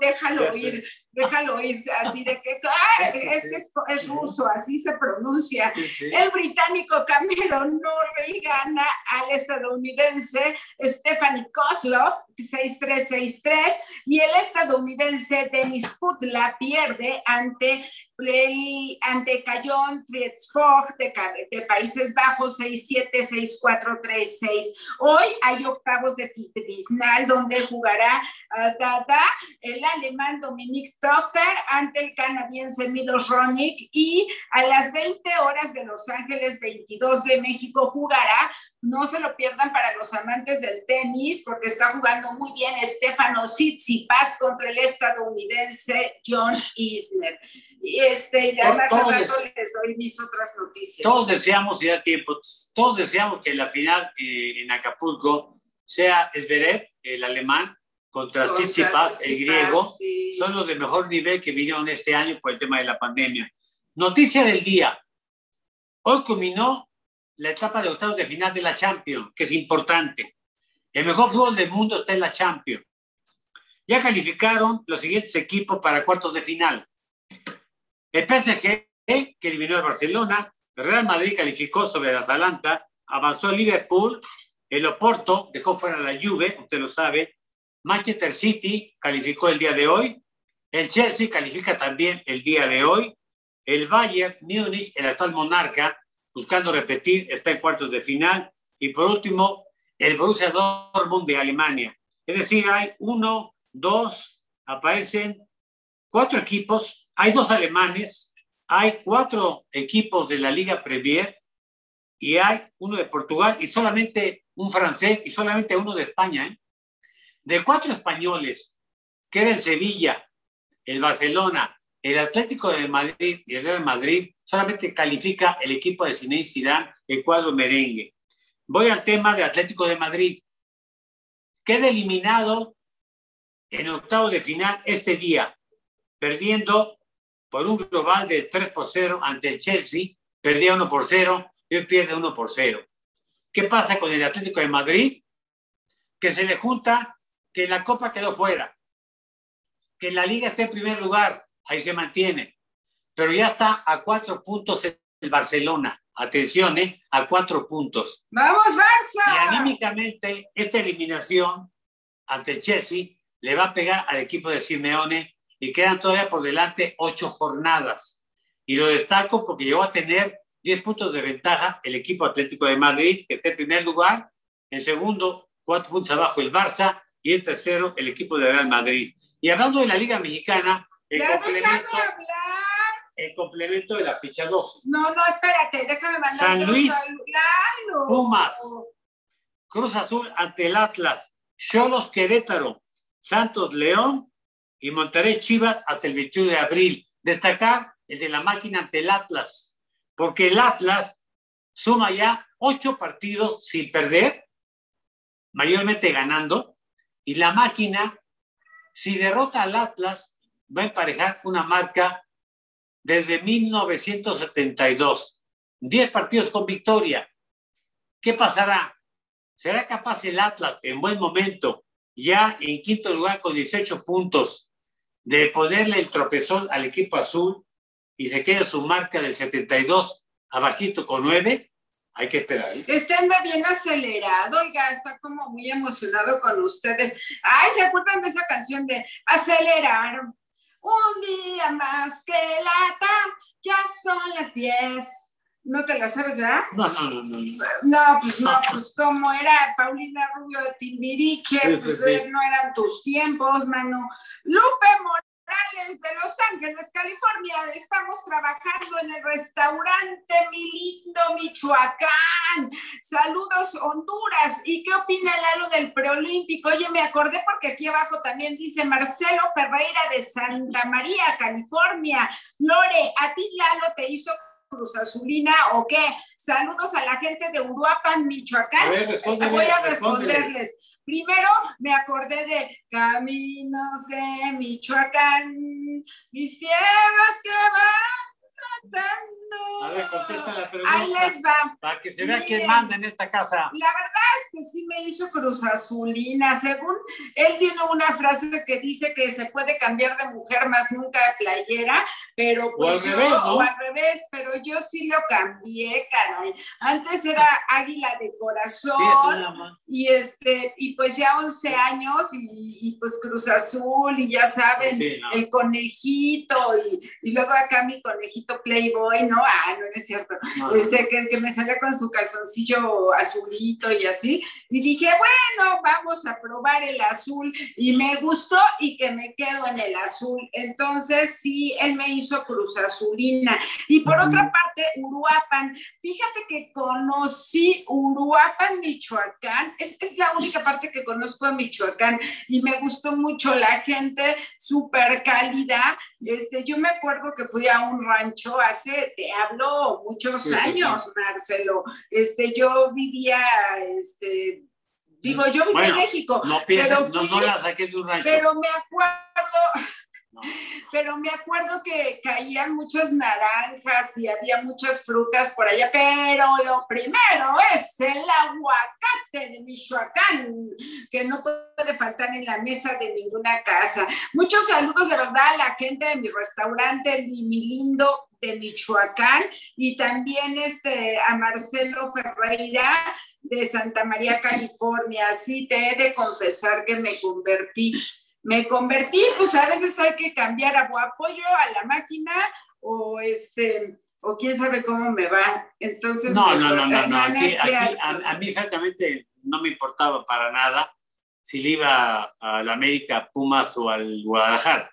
déjalo ir déjalo ir, así de que, (laughs) es que es, ruso, así se pronuncia. El británico Cameron Norrie gana al estadounidense Stephanie Kozlov, 6363, y el estadounidense Denis Putla pierde ante play ante Cayon Trietsfog de, de, Países Bajos 676436. Hoy hay octavos de final donde jugará Dada, el alemán Dominic Toffer ante el canadiense Milos Ronick y a las 20 horas de Los Ángeles 22 de México jugará, no se lo pierdan para los amantes del tenis porque está jugando muy bien Stefano Tsitsipas contra el estadounidense John Isner. Y este, ya más rato les doy mis otras noticias. Todos deseamos, y da tiempo, todos deseamos que la final eh, en Acapulco sea Zverev, el alemán, contra Tsitsipas, el griego. Son los de mejor nivel que vinieron este año por el tema de la pandemia. Noticia del día. Hoy culminó la etapa de octavos de final de la Champions, que es importante. El mejor fútbol del mundo está en la Champions. Ya calificaron los siguientes equipos para cuartos de final. El PSG, que eliminó al Barcelona, el Real Madrid calificó sobre el Atalanta, avanzó el Liverpool, el Oporto dejó fuera la Juve, usted lo sabe, Manchester City calificó el día de hoy, el Chelsea califica también el día de hoy, el Bayern Múnich, el actual monarca, buscando repetir, está en cuartos de final, y por último, el Borussia Dortmund de Alemania. Es decir, hay uno, dos, aparecen cuatro equipos, hay dos alemanes, hay cuatro equipos de la Liga Premier y hay uno de Portugal y solamente un francés y solamente uno de España. ¿eh? De cuatro españoles, que era el Sevilla, el Barcelona, el Atlético de Madrid y el Real Madrid, solamente califica el equipo de Zinedine Zidane, el cuadro merengue. Voy al tema de Atlético de Madrid. Queda eliminado en octavos de final este día, perdiendo por un global de 3 por 0 ante el Chelsea, perdía 1 por 0 y hoy pierde 1 por 0. ¿Qué pasa con el Atlético de Madrid? Que se le junta que la Copa quedó fuera, que la Liga está en primer lugar, ahí se mantiene, pero ya está a cuatro puntos el Barcelona. Atención, ¿eh? A cuatro puntos. ¡Vamos, Barça! Y anímicamente, esta eliminación ante el Chelsea le va a pegar al equipo de Simeone y quedan todavía por delante ocho jornadas. Y lo destaco porque llegó a tener diez puntos de ventaja el equipo Atlético de Madrid, que está en primer lugar. En segundo, cuatro puntos abajo el Barça. Y en tercero, el equipo de Real Madrid. Y hablando de la Liga Mexicana, el complemento, el complemento de la ficha 2. No, no, espérate, déjame mandar San Luis, Pumas, Cruz Azul ante el Atlas, Cholos Querétaro, Santos León y Monterrey Chivas hasta el 21 de abril. Destacar el de la máquina ante el Atlas, porque el Atlas suma ya ocho partidos sin perder, mayormente ganando, y la máquina, si derrota al Atlas, va a emparejar una marca desde 1972. Diez partidos con victoria. ¿Qué pasará? ¿Será capaz el Atlas en buen momento ya en quinto lugar con 18 puntos, de ponerle el tropezón al equipo azul y se queda su marca del 72 abajito con 9, hay que esperar. ¿eh? Está bien acelerado, oiga, está como muy emocionado con ustedes. Ay, ¿se acuerdan de esa canción de acelerar? Un día más que lata, ya son las 10 ¿No te la sabes, verdad? No, no, no, no. No, pues no, pues como era Paulina Rubio de Timbiriche, pues eh, no eran tus tiempos, mano. Lupe Morales de Los Ángeles, California, estamos trabajando en el restaurante Mi Lindo Michoacán. Saludos, Honduras. ¿Y qué opina Lalo del preolímpico? Oye, me acordé porque aquí abajo también dice Marcelo Ferreira de Santa María, California. Lore, a ti Lalo te hizo Cruz Azulina o qué? Saludos a la gente de Uruapan, Michoacán. Voy a responderles. Primero me acordé de Caminos de Michoacán, mis tierras que van a ver, contesta la pregunta. Ahí les va. Para que se vea quién manda en esta casa. La verdad es que sí me hizo Cruz Azulina. Según él tiene una frase que dice que se puede cambiar de mujer más nunca de playera, pero pues o al revés, ¿no? o al revés, pero yo sí lo cambié, caray. Antes era águila de corazón. y este, y pues ya 11 años y, pues Cruz Azul, y ya saben, el conejito, y, y luego acá mi conejito Playboy, ¿no? Ah, no, es cierto. Este, que, que, me salía con su calzoncillo azulito y así. Y dije, bueno, vamos a probar el azul. Y me gustó y que me quedo en el azul. Entonces, sí, él me hizo Cruz Azulina. Y por otra parte, Uruapan. Fíjate que conocí Uruapan, Michoacán. Es, es la única parte que conozco de Michoacán. Y me gustó mucho la gente, súper cálida. Este, yo me acuerdo que fui a un rancho hace, te hablo, muchos años, Marcelo. Este, yo vivía, este, digo, yo vivía en México. No piensas, no, no la saqué de un rancho. Pero me acuerdo (laughs) pero me acuerdo que caían muchas naranjas y había muchas frutas por allá, pero lo primero es el aguacate de Michoacán, que no puede faltar en la mesa de ninguna casa. Muchos saludos de verdad a la gente de mi restaurante, mi lindo de Michoacán, y también este, a Marcelo Ferreira de Santa María, California. Sí, te he de confesar que me convertí me convertí, pues a veces hay que cambiar a apoyo a la máquina o este o quién sabe cómo me va. Entonces, no, no, no, no, no. Aquí, a, mí francamente no me importaba para nada si le iba a la América, Pumas o al Guadalajara.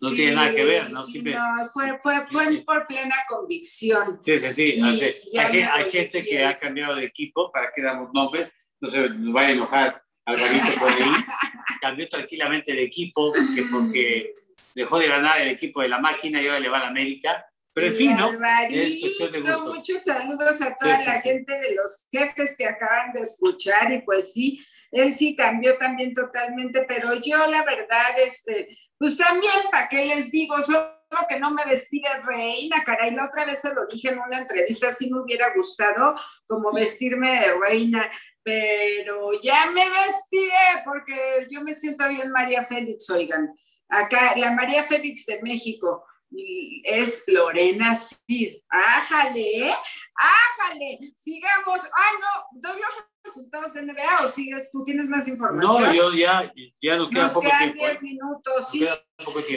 No tiene nada que ver, ¿no? Sí, no fue, fue, fue por plena convicción. Sí, sí, sí. hay, gente que ha cambiado de equipo, para que damos nombres, no se nos vaya a enojar Alvarito por ahí, (laughs) cambió tranquilamente de equipo, que porque dejó de ganar el equipo de la máquina y ahora le va a la América. Pero en fin, ¿no? Alvarito, muchos saludos a toda la gente de los jefes que acaban de escuchar y pues sí, él sí cambió también totalmente, pero yo la verdad, este, pues también, ¿para qué les digo? Solo que no me vestí de reina, caray, la otra vez se lo dije en una entrevista, sí me hubiera gustado como vestirme de reina, pero ya me vestiré porque yo me siento bien María Félix, oigan. Acá, la María Félix de México es Lorena Cid. ¡Ájale! ¿eh? ¡Ájale! Sigamos. ¡Ay, no! ¿Doy los resultados de NBA o sigues? ¿Tú tienes más información? No, yo ya, ya no queda Nos quedan 10 ¿eh? minutos, sí.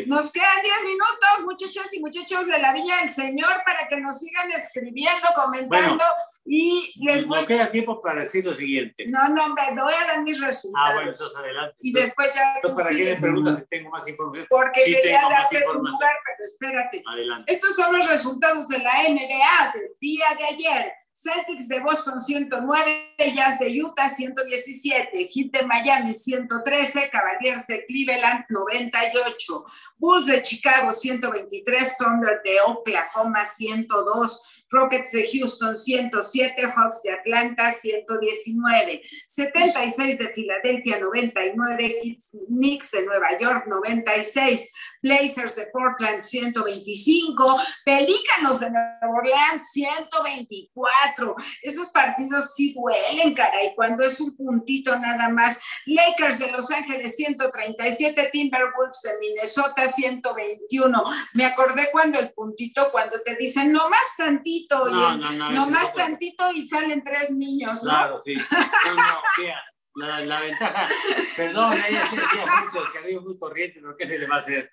Nos quedan 10 minutos, muchachas y muchachos de la Villa del Señor, para que nos sigan escribiendo, comentando. Y les voy... No queda tiempo para decir lo siguiente. No, no, me voy a dar mis resultados. Ah, bueno, entonces adelante. Y después ya. ¿Para qué me preguntas si tengo más información? Porque sí quería darte lugar, pero espérate. Adelante. Estos son los resultados de la NBA del día de ayer. Celtics de Boston 109, Jazz de Utah 117, Heat de Miami 113, Cavaliers de Cleveland 98, Bulls de Chicago 123, Thunder de Oklahoma 102, Rockets de Houston 107, Hawks de Atlanta 119, 76 de Filadelfia 99, Knicks de Nueva York 96, Blazers de Portland 125, Pelícanos de Nueva Orleans 124. Esos partidos sí duelen, caray, cuando es un puntito nada más. Lakers de Los Ángeles 137, Timberwolves de Minnesota 121. Me acordé cuando el puntito, cuando te dicen no más tantito, no, no, no, no más tantito y salen tres niños, ¿no? Claro, sí. (laughs) No, no, la, la, ventaja, perdón, ella se decía mucho, el cariño muy corriente, pero ¿qué se le va a hacer?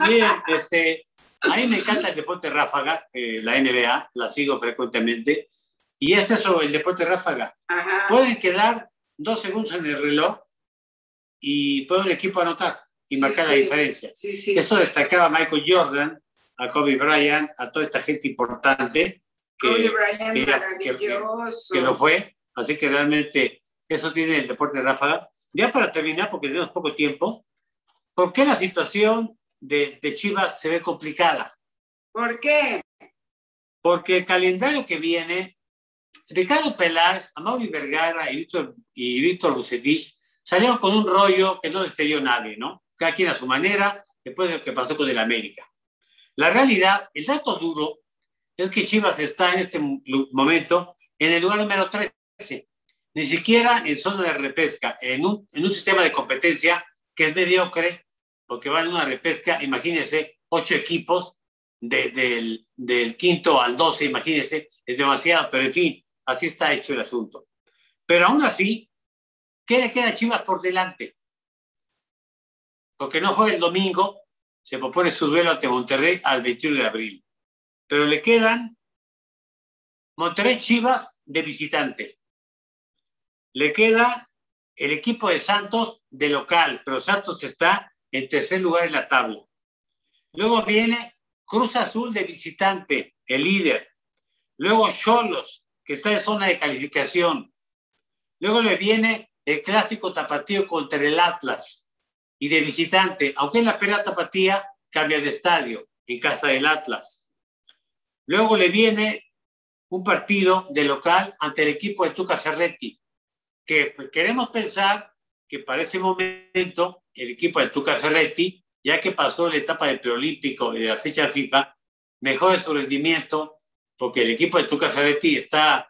Miren, este, a mí me encanta el deporte ráfaga, eh, la NBA, la sigo frecuentemente, y es eso, el deporte ráfaga. Pueden quedar dos segundos en el reloj y puede un equipo anotar y marcar la diferencia. Eso destacaba Michael Jordan, a Kobe Bryant, a toda esta gente importante que, Kobe Bryant, que, que, que, lo fue. Así que realmente eso tiene el deporte de ráfaga. Ya para terminar, porque tenemos poco tiempo, ¿por qué la situación de, de Chivas se ve complicada? ¿Por qué? Porque el calendario que viene, Ricardo Peláez, Amaury Vergara y Víctor, y Víctor Bucetich salieron con un rollo que no les pidió nadie, ¿no? Cada quien a su manera, después de lo que pasó con el América. La realidad, el dato duro, es que Chivas está en este momento en el lugar número 13 ni siquiera en zona de repesca, en un, en un sistema de competencia que es mediocre, porque va en una repesca, imagínense, ocho equipos, del, del quinto al doce, imagínense, es demasiado, pero en fin, así está hecho el asunto. Pero aún así, ¿qué le queda a Chivas por delante? Porque no juega el domingo, se propone su duelo ante Monterrey al 21 de abril. pero le quedan Monterrey Chivas de visitante. Le queda el equipo de Santos de local, pero Santos está en tercer lugar en la tabla. Luego viene Cruz Azul de visitante, el líder. Luego Cholos, que está en zona de calificación. Luego le viene el clásico tapatío contra el Atlas y de visitante, aunque en la pera tapatía cambia de estadio en casa del Atlas. Luego le viene un partido de local ante el equipo de Tuca Ferretti, que queremos pensar que para ese momento el equipo de Tuca Ferretti, ya que pasó la etapa del preolímpico y de la fecha FIFA, mejore su rendimiento, porque el equipo de Tuca Ferretti está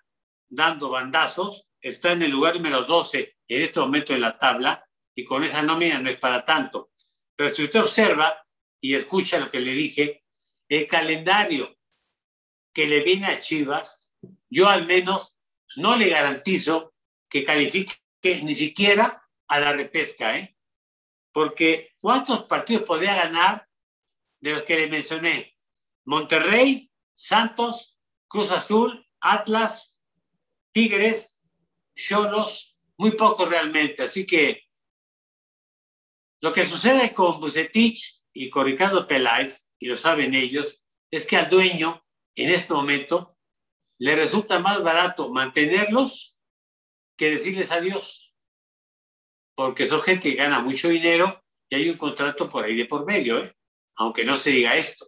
dando bandazos, está en el lugar número 12 en este momento en la tabla, y con esa nómina no es para tanto. Pero si usted observa y escucha lo que le dije, el calendario que le viene a Chivas, yo al menos no le garantizo que califique ni siquiera a la repesca, ¿eh? Porque ¿cuántos partidos podría ganar de los que le mencioné? Monterrey, Santos, Cruz Azul, Atlas, Tigres, Cholos, muy pocos realmente. Así que lo que sucede con Bucetich y con Ricardo Peláez, y lo saben ellos, es que al dueño en este momento le resulta más barato mantenerlos que decirles adiós. Porque son gente que gana mucho dinero y hay un contrato por ahí de por medio, ¿eh? aunque no se diga esto.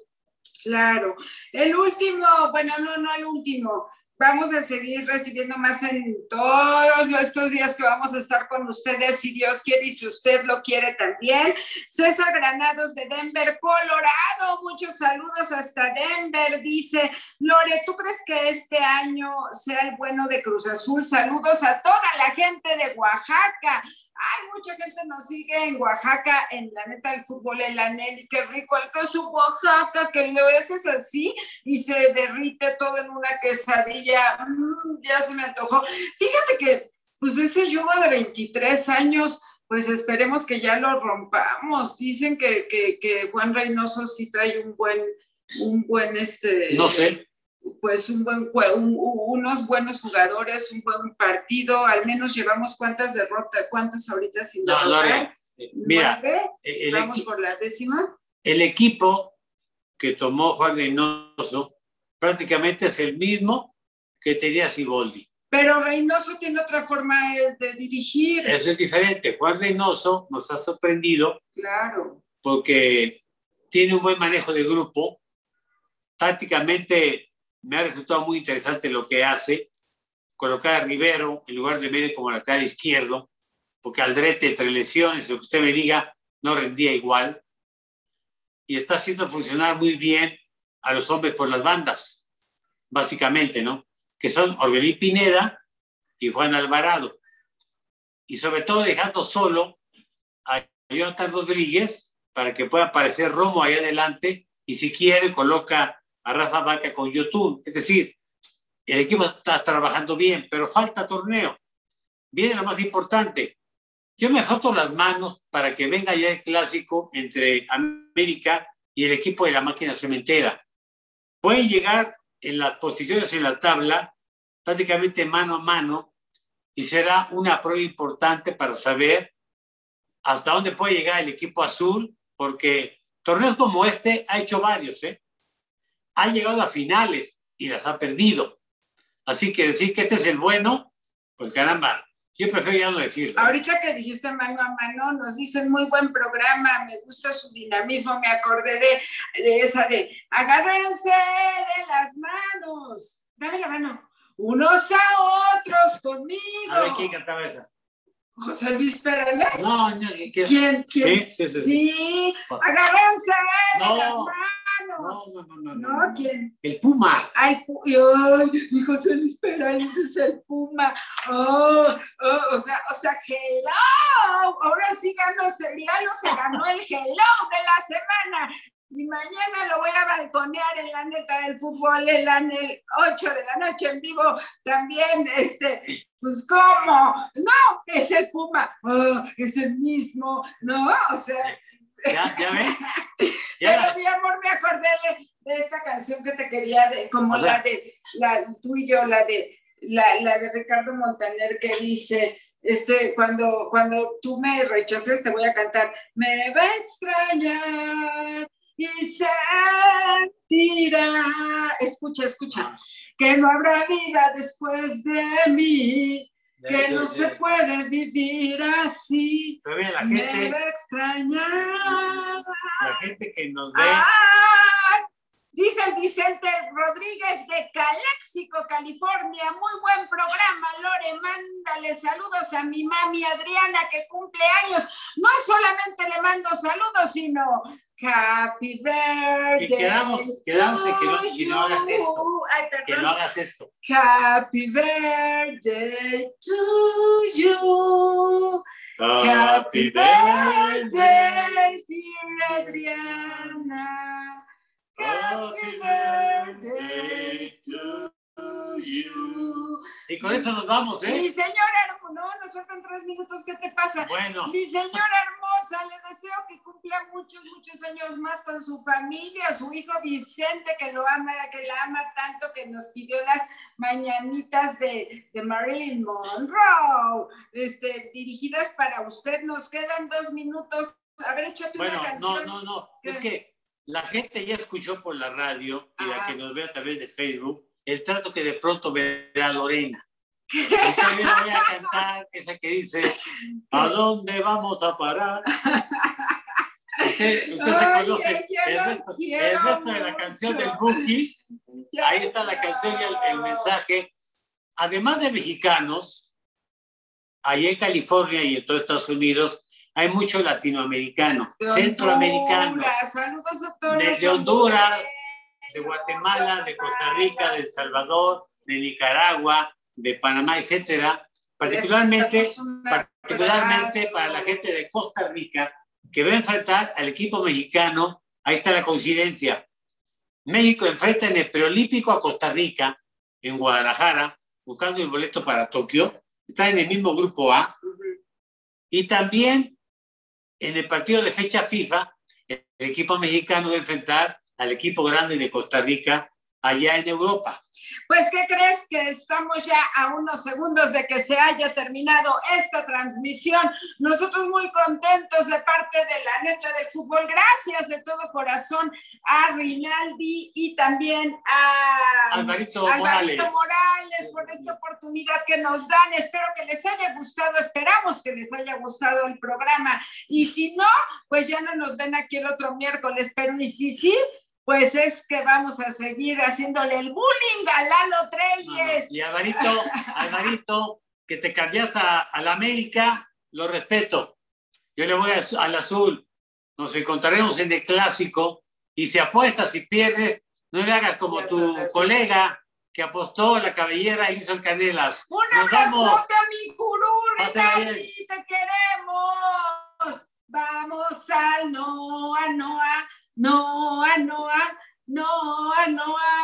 Claro. El último, bueno, no, no el último, Vamos a seguir recibiendo más en todos estos días que vamos a estar con ustedes, si Dios quiere y si usted lo quiere también. César Granados de Denver, Colorado, muchos saludos hasta Denver. Dice, Lore, ¿tú crees que este año sea el bueno de Cruz Azul? Saludos a toda la gente de Oaxaca. Ay, mucha gente nos sigue en Oaxaca, en la neta del fútbol, el anel, qué rico el queso Oaxaca, que lo haces así y se derrite todo en una quesadilla. Mm, ya se me antojó. Fíjate que, pues ese yugo de 23 años, pues esperemos que ya lo rompamos. Dicen que, que, que Juan Reynoso sí trae un buen, un buen, este... No sé pues un buen juego, unos buenos jugadores, un buen partido, al menos llevamos cuántas derrotas, cuántas ahorita sin no, derrotar. Eh, mira, el vamos por la décima. El equipo que tomó Juan Reynoso prácticamente es el mismo que tenía Siboldi. Pero Reynoso tiene otra forma de, dirigir. Eso es diferente. Juan Reynoso nos ha sorprendido. Claro. Porque tiene un buen manejo de grupo. Tácticamente me ha resultado muy interesante lo que hace, colocar a Rivero en lugar de medio como lateral izquierdo, porque Aldrete entre lesiones, lo que usted me diga, no rendía igual, y está haciendo funcionar muy bien a los hombres por las bandas, básicamente, ¿no? Que son Orbelín Pineda y Juan Alvarado. Y sobre todo dejando solo a Jonathan Rodríguez para que pueda aparecer Romo ahí adelante y si quiere coloca a Rafa Vaca con YouTube. Es decir, el equipo está trabajando bien, pero falta torneo. Viene lo más importante. Yo me foto las manos para que venga ya el clásico entre América y el equipo de la máquina cementera. Pueden llegar en las posiciones en la tabla prácticamente mano a mano y será una prueba importante para saber hasta dónde puede llegar el equipo azul, porque torneos como este ha hecho varios, ¿eh? Ha llegado a finales y las ha perdido. Así que decir que este es el bueno, pues caramba, yo prefiero ya no decirlo. Ahorita que dijiste mano a mano, nos dicen muy buen programa, me gusta su dinamismo, me acordé de, de esa de agárrense de las manos, dame la mano, unos a otros conmigo. A ver, ¿quién cantaba esa? José Luis Perales. No, no, ¿quién? ¿Quién? Sí, sí, sí. Sí, agárrense No. las manos. No, no, no, no, ¿No? ¿Quién? El Puma. Ay, y, y José Luis Perales es el Puma. Oh, oh, o sea, o sea, hello. Ahora sí ganó, se- Lalo se ganó el hello de la semana. Y mañana lo voy a balconear en la neta del fútbol, en la el 8 de la noche en vivo. También, este, pues, ¿cómo? No, es el Puma. Oh, es el mismo. No, o sea, ¿Ya, ya (laughs) ves? Pero mi amor, me acordé de, esta canción que te quería, de, como la de, la, tú y yo, la de, la, la, de Ricardo Montaner que dice, este, cuando, cuando tú me rechaces te voy a cantar, me va a extrañar y sentirá, escucha, escucha, que no habrá vida después de mí, que no se puede vivir así. Pero mira, la gente, me va a extrañar. La gente que nos ve. Dice el Vicente Rodríguez de Calexico, California. Muy buen programa, Lore. Mándale saludos a mi mami Adriana, que cumple años. No solamente le mando saludos, sino Happy birthday. Que quedamos, quedamos de que no, hagas esto. Ay, que no hagas esto. Happy birthday to you. Happy, birthday, dear Adriana. Happy birthday to you. Y con eso nos vamos, ¿eh? Mi señora hermosa, no, nos faltan tres minutos, ¿qué te pasa? Bueno. Mi señora hermosa, le deseo que cumpla muchos, muchos años más con su familia, su hijo Vicente, que lo ama, que la ama tanto, que nos pidió las mañanitas de, de Marilyn Monroe, este, dirigidas para usted. Nos quedan dos minutos. A ver, échate bueno, una canción. No, no, no, es que la gente ya escuchó por la radio y la que nos ve a través de Facebook el trato que de pronto verá Lorena. (laughs) Entonces yo voy a cantar esa que dice, ¿a dónde vamos a parar? Usted, usted se conoce el resto, el resto, de la canción del Buki. Ahí está la canción y el, el, mensaje. Además de mexicanos, allá en California y en todos Estados Unidos, hay mucho latinoamericano, de centroamericano, desde Honduras, de Guatemala, de Costa Rica, de El Salvador, de Nicaragua, de Panamá, etcétera. Particularmente, particularmente para la gente de Costa Rica, que va a enfrentar al equipo mexicano. Ahí está la coincidencia. México enfrenta en el preolímpico a Costa Rica, en Guadalajara, buscando el boleto para Tokio. Está en el mismo grupo A. Y también en el partido de fecha FIFA, el equipo mexicano va enfrentar al equipo grande de Costa Rica allá en Europa. Pues, ¿qué crees? Que estamos ya a unos segundos de que se haya terminado esta transmisión. Nosotros muy contentos de parte de la neta del fútbol. Gracias de todo corazón a Rinaldi y también a Alvarito, Alvarito Morales. Morales por esta oportunidad que nos dan. Espero que les haya gustado, esperamos que les haya gustado el programa. Y si no, pues ya no nos ven aquí el otro miércoles, pero y si sí, pues es que vamos a seguir haciéndole el bullying a Lalo Treyes. Y Alvarito, Alvarito, que te cambiaste a, la América, lo respeto. Yo le voy al azul. Nos encontraremos en el clásico y si apuestas y pierdes, no le hagas como tu colega que apostó la cabellera y hizo el canelas. Un abrazote a mi gurú, Renati, te queremos. Vamos al Noa, Noa. Noa, Noa, Noa, Noa.